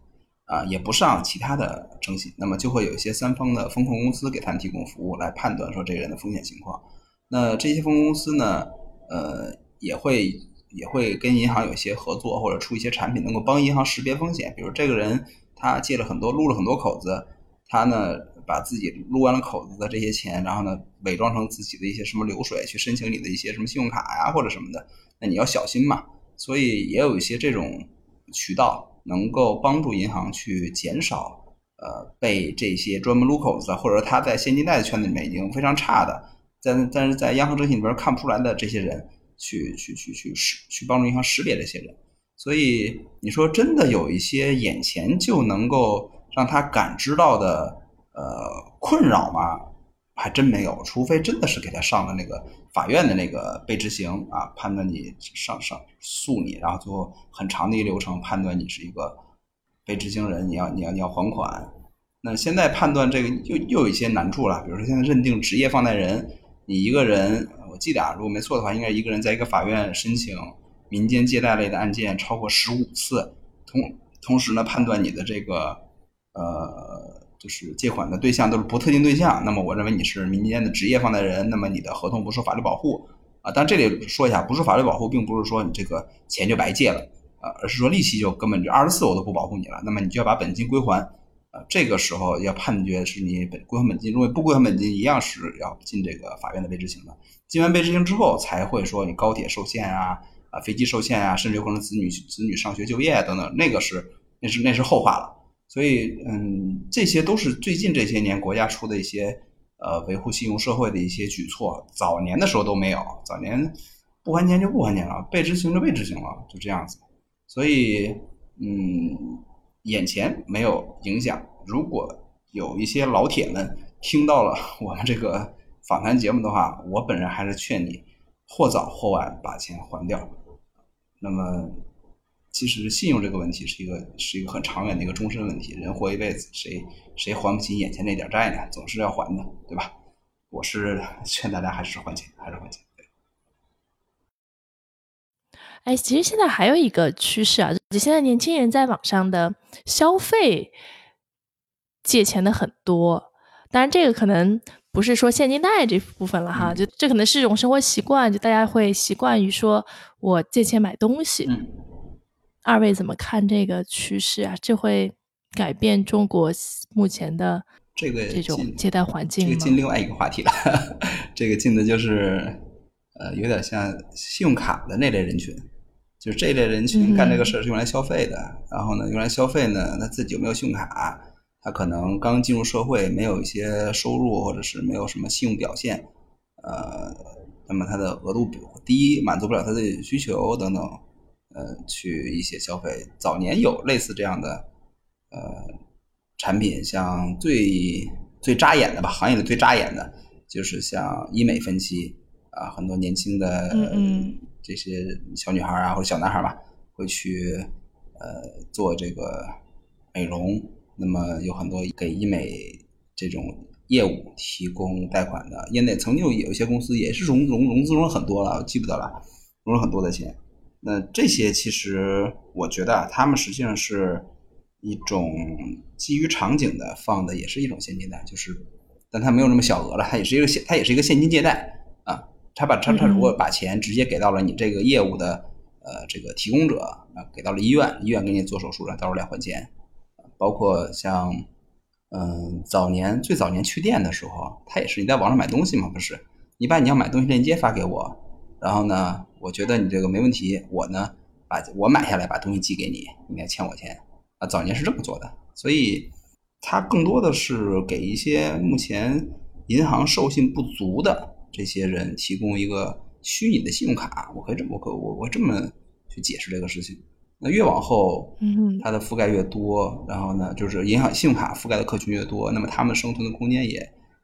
啊，也不上其他的征信，那么就会有一些三方的风控公司给他们提供服务，来判断说这个人的风险情况。那这些风控公司呢，呃，也会也会跟银行有一些合作，或者出一些产品，能够帮银行识别风险。比如这个人他借了很多撸了很多口子，他呢把自己撸完了口子的这些钱，然后呢伪装成自己的一些什么流水去申请你的一些什么信用卡呀或者什么的，那你要小心嘛。所以也有一些这种渠道能够帮助银行去减少呃被这些专门撸口子，或者说他在现金贷的圈子里面已经非常差的，在但是在央行征信里边看不出来的这些人，去去去去识去帮助银行识别这些人。所以你说真的有一些眼前就能够让他感知到的呃困扰吗？还真没有，除非真的是给他上了那个法院的那个被执行啊，判断你上上诉你，然后最后很长的一个流程判断你是一个被执行人，你要你要你要还款。那现在判断这个又又有一些难处了，比如说现在认定职业放贷人，你一个人，我记得啊，如果没错的话，应该一个人在一个法院申请民间借贷类的案件超过十五次，同同时呢判断你的这个呃。就是借款的对象都是不特定对象，那么我认为你是民间的职业放贷人，那么你的合同不受法律保护啊。但这里说一下，不受法律保护，并不是说你这个钱就白借了啊，而是说利息就根本就二十四我都不保护你了，那么你就要把本金归还啊。这个时候要判决是你本归还本金，如果不归还本金，一样是要进这个法院的被执行的。进完被执行之后，才会说你高铁受限啊，啊飞机受限啊，甚至有可能子女子女上学就业等等，那个是那是那是后话了。所以，嗯，这些都是最近这些年国家出的一些，呃，维护信用社会的一些举措。早年的时候都没有，早年不还钱就不还钱了，被执行就被执行了，就这样子。所以，嗯，眼前没有影响。如果有一些老铁们听到了我们这个访谈节目的话，我本人还是劝你或早或晚把钱还掉。那么。其实信用这个问题是一个是一个很长远的一个终身问题。人活一辈子，谁谁还不起眼前那点债呢？总是要还的，对吧？我是劝大家还是还钱，还是还钱。哎，其实现在还有一个趋势啊，就现在年轻人在网上的消费借钱的很多。当然，这个可能不是说现金贷这部分了哈，就这可能是一种生活习惯，就大家会习惯于说我借钱买东西。二位怎么看这个趋势啊？这会改变中国目前的这个这种借贷环境吗？这个进另外一个话题了，这个进的就是呃，有点像信用卡的那类人群，就是这类人群干这个事儿是用来消费的。然后呢，用来消费呢，他自己有没有信用卡？他可能刚进入社会，没有一些收入，或者是没有什么信用表现，呃，那么他的额度低，满足不了他的需求等等。呃，去一些消费，早年有类似这样的呃产品，像最最扎眼的吧，行业里最扎眼的，就是像医美分期啊，很多年轻的嗯这些小女孩啊或者小男孩吧，会去呃做这个美容，那么有很多给医美这种业务提供贷款的，业内曾经有有一些公司也是融融融资融了很多了，我记不得了，融了很多的钱。那这些其实我觉得啊，他们实际上是一种基于场景的放的，也是一种现金贷，就是，但它没有那么小额了，它也是一个现，它也是一个现金借贷啊。他把他他如果把钱直接给到了你这个业务的呃这个提供者啊，给到了医院，医院给你做手术，了到时候来还钱。包括像嗯早年最早年去店的时候，他也是你在网上买东西嘛，不是？你把你要买东西链接发给我，然后呢？我觉得你这个没问题，我呢把我买下来，把东西寄给你，应该欠我钱啊。早年是这么做的，所以它更多的是给一些目前银行授信不足的这些人提供一个虚拟的信用卡。我可以这么，我可我我这么去解释这个事情。那越往后，嗯，它的覆盖越多，然后呢，就是银行信用卡覆盖的客群越多，那么他们生存的空间也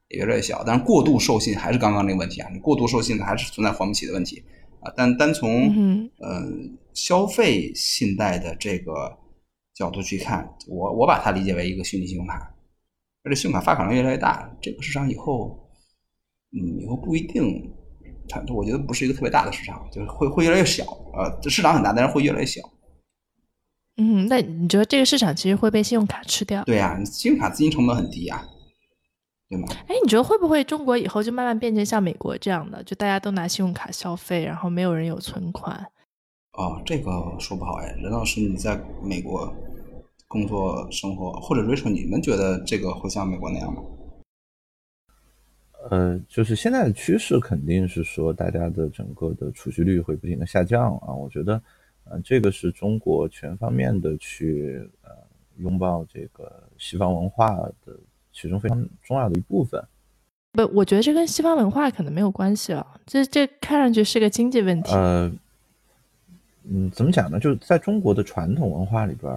也越来越小。但是过度授信还是刚刚那个问题啊，你过度授信的还是存在还不起的问题。啊。但单从嗯呃消费信贷的这个角度去看，我我把它理解为一个虚拟信用卡，而且信用卡发卡量越来越大，这个市场以后，嗯，以后不一定，它我觉得不是一个特别大的市场，就是会会越来越小。呃，这市场很大，但是会越来越小。嗯，那你觉得这个市场其实会被信用卡吃掉？对呀、信用卡资金成本很低呀、对吗？哎，你觉得会不会中国以后就慢慢变成像美国这样的，就大家都拿信用卡消费，然后没有人有存款？哦，这个说不好哎。任老师，你在美国工作生活，或者 Rachel，你们觉得这个会像美国那样吗？呃，就是现在的趋势肯定是说，大家的整个的储蓄率会不停的下降啊。我觉得，呃，这个是中国全方面的去呃拥抱这个西方文化的其中非常重要的一部分。不，我觉得这跟西方文化可能没有关系了，这这看上去是个经济问题。呃，嗯，怎么讲呢？就是在中国的传统文化里边，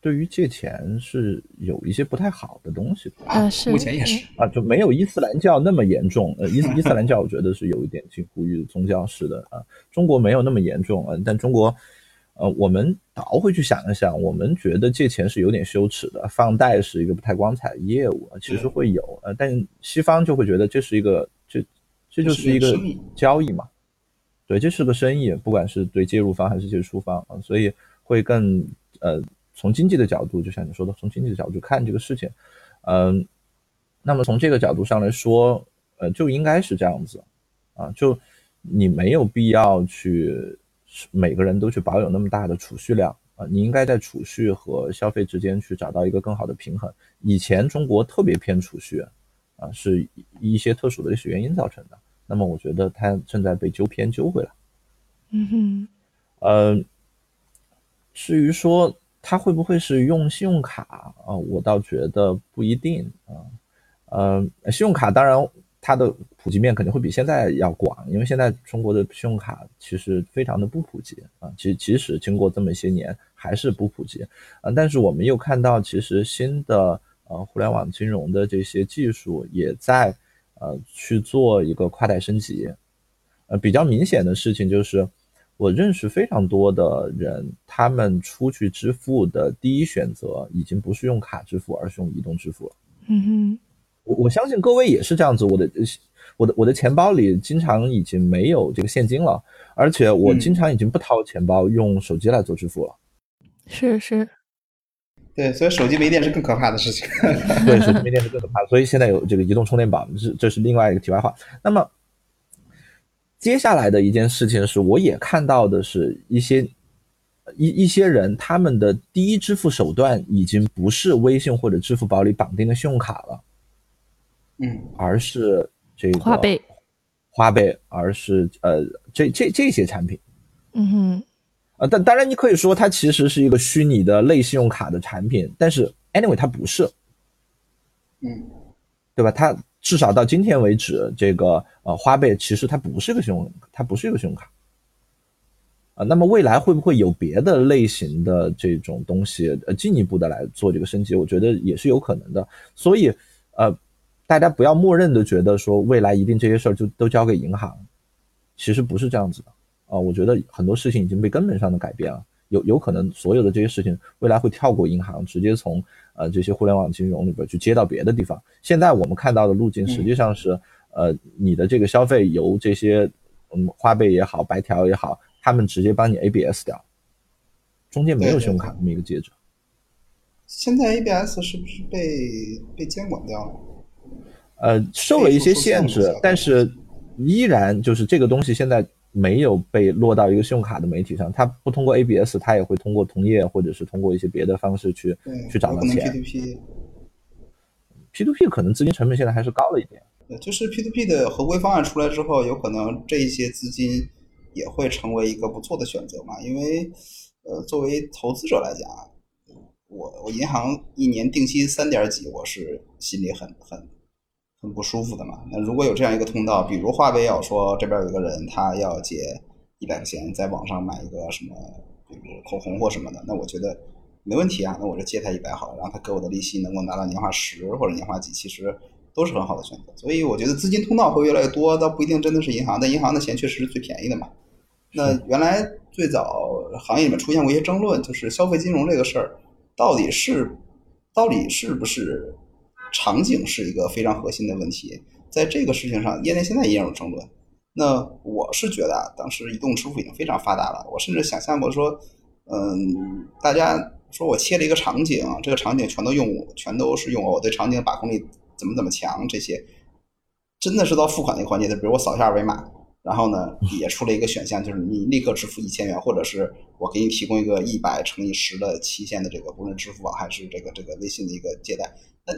对于借钱是有一些不太好的东西的啊是目前也是。啊，就没有伊斯兰教那么严重。呃，伊斯伊斯兰教我觉得是有一点近乎于宗教式的啊，中国没有那么严重啊。但中国，呃，我们倒回去想一想，我们觉得借钱是有点羞耻的，放贷是一个不太光彩的业务啊，其实会有呃，但西方就会觉得这是一个这这就是一个交易嘛。对，这是个生意，不管是对介入方还是借出方啊，所以会更呃从经济的角度，就像你说的，从经济的角度看这个事情，嗯、那么从这个角度上来说，呃，就应该是这样子啊，就你没有必要去每个人都去保有那么大的储蓄量啊，你应该在储蓄和消费之间去找到一个更好的平衡。以前中国特别偏储蓄啊，是一些特殊的历史原因造成的。那么我觉得它正在被纠偏纠回来。嗯哼，呃，至于说它会不会是用信用卡啊、我倒觉得不一定啊。呃，信用卡当然它的普及面肯定会比现在要广，因为现在中国的信用卡其实非常的不普及啊。其实即使经过这么些年，还是不普及啊。但是我们又看到，其实新的呃互联网金融的这些技术也在呃去做一个跨代升级。呃，比较明显的事情就是，我认识非常多的人，他们出去支付的第一选择已经不是用卡支付，而是用移动支付了。嗯哼，我我相信各位也是这样子，我的我的我的钱包里经常已经没有这个现金了，而且我嗯经常已经不掏钱包，用手机来做支付了。是是，对，所以手机没电是更可怕的事情。对，手机没电是更可怕，所以现在有这个移动充电宝，这这是另外一个题外话。那么接下来的一件事情是，我也看到的是一些一一些人，他们的第一支付手段已经不是微信或者支付宝里绑定的信用卡了，嗯，而是这个花呗，花呗，而是呃这这这些产品。嗯哼，呃，但当然你可以说它其实是一个虚拟的类信用卡的产品，但是 anyway 它不是，嗯，对吧？它至少到今天为止，这个呃花呗其实它不是个信用，它不是一个信用卡。啊，那么未来会不会有别的类型的这种东西，呃，进一步的来做这个升级？我觉得也是有可能的。所以，呃，大家不要默认的觉得说未来一定这些事儿就都交给银行，其实不是这样子的啊。我觉得很多事情已经被根本上的改变了，有有可能所有的这些事情未来会跳过银行，直接从呃这些互联网金融里边去接到别的地方。现在我们看到的路径实际上是，呃，你的这个消费由这些嗯花呗也好，白条也好，他们直接帮你 ABS 掉，中间没有信用卡这么一个介质。现在 ABS 是不是被被监管掉了？呃，受了一些限制但是依然就是这个东西现在没有被落到一个信用卡的媒体上，它不通过 ABS，它也会通过同业或者是通过一些别的方式去，去找有可能到钱。P2P，P to P 可能资金成本现在还是高了一点。对，就是 P2P 的合规方案出来之后，有可能这一些资金也会成为一个不错的选择嘛。因为，呃，作为投资者来讲，我我银行一年定期三点几，我是心里很很很不舒服的嘛。那如果有这样一个通道，比如华为要说这边有一个人他要借一百块钱，在网上买一个什么，比如口红或什么的，那我觉得没问题啊。那我就借他一百好了，然后他给我的利息能够拿到年化十或者年化几，其实都是很好的选择。所以我觉得资金通道会越来越多，倒不一定真的是银行，但银行的钱确实是最便宜的嘛。那原来最早行业里面出现过一些争论，就是消费金融这个事儿，到底是到底是不是场景是一个非常核心的问题，在这个事情上，业内现在也有争论。那我是觉得啊，当时移动支付已经非常发达了，我甚至想象过说，嗯，大家说我切了一个场景，这个场景全都用全都是用我对场景把控力怎么怎么强，这些真的是到付款那个环节的，比如我扫一下二维码。然后呢，也出了一个选项，就是你立刻支付一千元，或者是我给你提供一个一百乘以十的期限的这个，无论支付宝还是这个这个微信的一个借贷。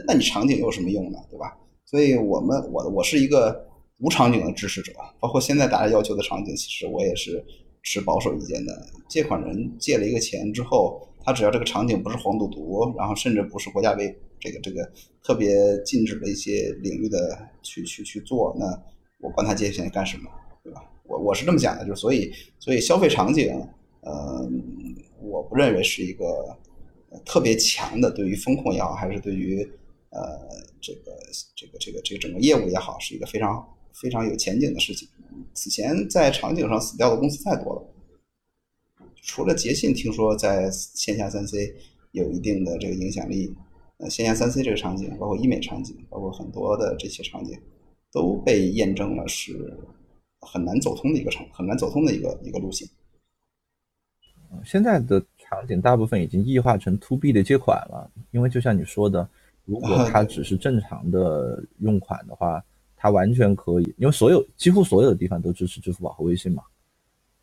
那你场景有什么用呢？对吧？所以我们我我是一个无场景的支持者，包括现在大家要求的场景，其实我也是持保守意见的。借款人借了一个钱之后，他只要这个场景不是黄赌毒，然后甚至不是国家为这个这个特别禁止的一些领域的去去去做，那我管他借钱干什么？对吧？我我是这么讲的，就是所以所以消费场景，呃，我不认为是一个特别强的，对于风控也好，还是对于呃这个这个这个这个整个业务也好，是一个非常非常有前景的事情。此前在场景上死掉的公司太多了，除了捷信，听说在线下三 C 有一定的这个影响力，呃，线下三 C 这个场景，包括医美场景，包括很多的这些场景，都被验证了是。很难走通的一个场，很难走通的一个一个路线。现在的场景大部分已经异化成 to B 的借款了，因为就像你说的，如果它只是正常的用款的话，它完全可以，因为所有几乎所有的地方都支持支付宝和微信嘛，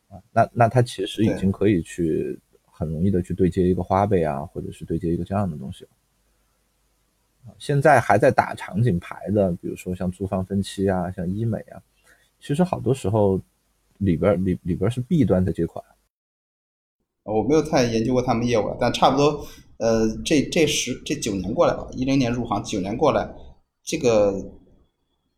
啊，那那它其实已经可以去很容易的去对接一个花呗啊，或者是对接一个这样的东西了。现在还在打场景牌的，比如说像租房分期啊，像医美啊。其实好多时候，里边里里边是弊端的这款。我没有太研究过他们业务，但差不多，呃，这这十这九年过来吧，一零年入行，九年过来，这个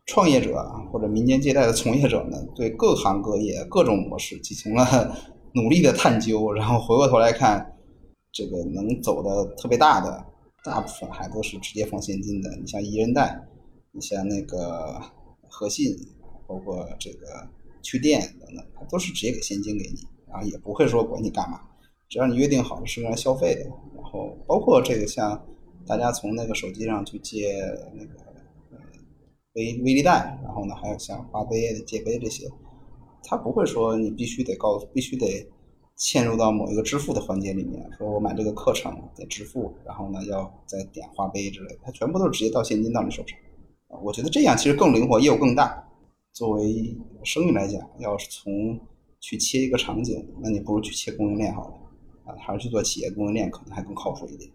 创业者或者民间借贷的从业者呢，对各行各业各种模式进行了努力的探究，然后回过头来看，这个能走的特别大的，大部分还都是直接放现金的。你像宜人贷，你像那个和信。包括这个去店等等，它都是直接给现金给你，然后也不会说管你干嘛，只要你约定好了是用来消费的。包括这个像大家从那个手机上去借那个呃微微利贷，然后呢还有像花呗借呗这些，他不会说你必须得告必须得嵌入到某一个支付的环节里面，说我买这个课程得支付，然后呢要再点花呗之类，它全部都是直接到现金到你手上。我觉得这样其实更灵活，业务更大。作为生意来讲，要是从去切一个场景，那你不如去切供应链好了啊，还是去做企业供应链可能还更靠谱一点。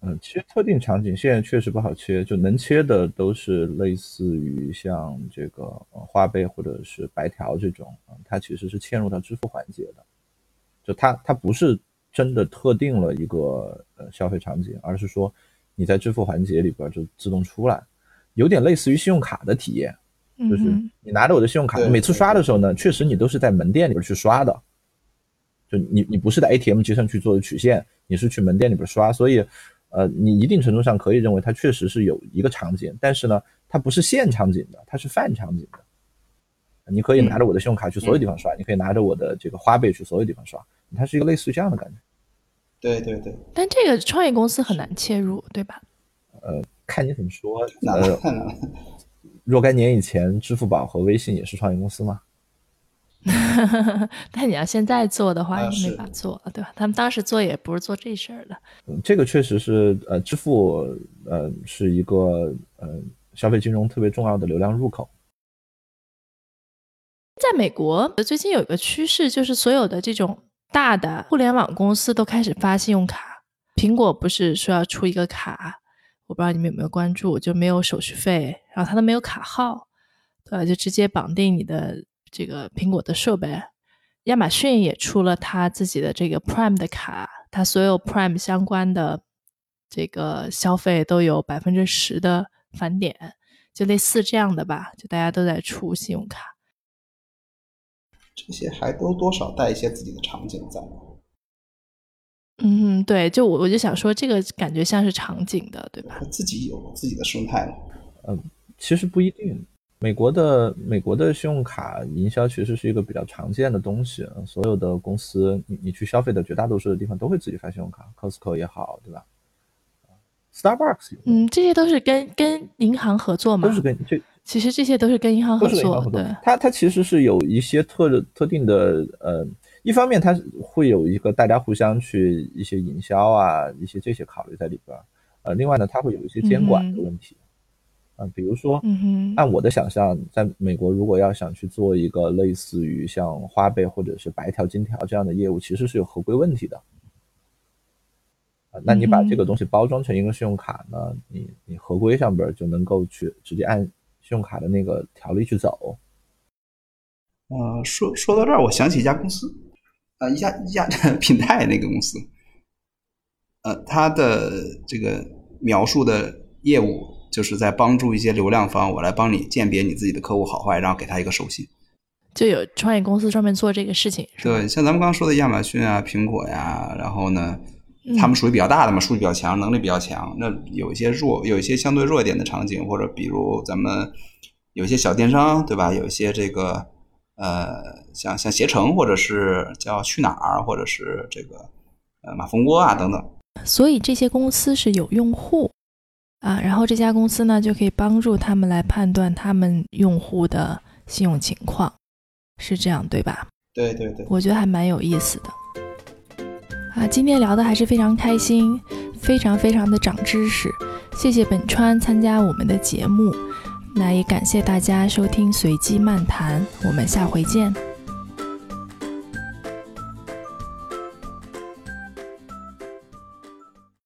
嗯，其实特定场景现在确实不好切，就能切的都是类似于像这个花呗或者是白条这种啊，它其实是嵌入到支付环节的，就它它不是真的特定了一个呃消费场景，而是说你在支付环节里边就自动出来，有点类似于信用卡的体验。就是你拿着我的信用卡，每次刷的时候呢，确实你都是在门店里边去刷的，就你你不是在 ATM 机上去做的取现，你是去门店里边刷，所以，呃，你一定程度上可以认为它确实是有一个场景，但是呢，它不是现场景的，它是泛场景的。你可以拿着我的信用卡去所有地方刷，你可以拿着我的这个花呗去所有地方刷，它是一个类似于这样的感觉。对对对。但这个创业公司很难切入，对吧？呃，看你怎么说。难了，太难。若干年以前，支付宝和微信也是创业公司吗？但你要现在做的话，也没法做，对吧？他们当时做也不是做这事儿的。嗯这个确实是，呃，支付，呃，是一个呃消费金融特别重要的流量入口。在美国，最近有一个趋势，就是所有的这种大的互联网公司都开始发信用卡。苹果不是说要出一个卡？我不知道你们有没有关注，就没有手续费，然后它都没有卡号，对吧？就直接绑定你的这个苹果的设备。亚马逊也出了他自己的这个 Prime 的卡，他所有 Prime 相关的这个消费都有百分之十的返点，就类似这样的吧。就大家都在出信用卡，这些还都多少带一些自己的场景在。嗯，对，就我我就想说，这个感觉像是场景的，对吧？自己有自己的生态嗯，其实不一定。美国的美国的信用卡营销其实是一个比较常见的东西，所有的公司你你去消费的绝大多数的地方都会自己发信用卡，Costco 也好，对吧？Starbucks，嗯，这些都是跟跟银行合作嘛？都是跟这其实这些都是跟银行合作，对。它它其实是有一些特特定的呃，一方面它会有一个大家互相去一些营销啊，一些这些考虑在里边，呃，另外呢，它会有一些监管的问题。啊，比如说，按我的想象，在美国，如果要想去做一个类似于像花呗或者是白条、金条这样的业务，其实是有合规问题的。啊，那你把这个东西包装成一个信用卡呢？你你合规上边就能够去直接按信用卡的那个条例去走。呃，说说到这儿，我想起一家公司，啊，一家一家 品泰那个公司，呃，它的这个描述的业务。就是在帮助一些流量方，我来帮你鉴别你自己的客户好坏，然后给他一个手信。就有创业公司专门做这个事情。对，像咱们刚刚说的亚马逊啊、苹果呀，然后呢，他们属于比较大的嘛，数据比较强，能力比较强。那有一些弱，有一些相对弱一点的场景，或者比如咱们有一些小电商，对吧？有一些这个呃，像像携程，或者是叫去哪儿，或者是这个呃马蜂窝啊等等。所以这些公司是有用户。啊，然后这家公司呢就可以帮助他们来判断他们用户的信用情况，是这样对吧？对对对，我觉得还蛮有意思的。啊，今天聊的还是非常开心，非常非常的长知识。谢谢本川参加我们的节目，那也感谢大家收听随机漫谈，我们下回见。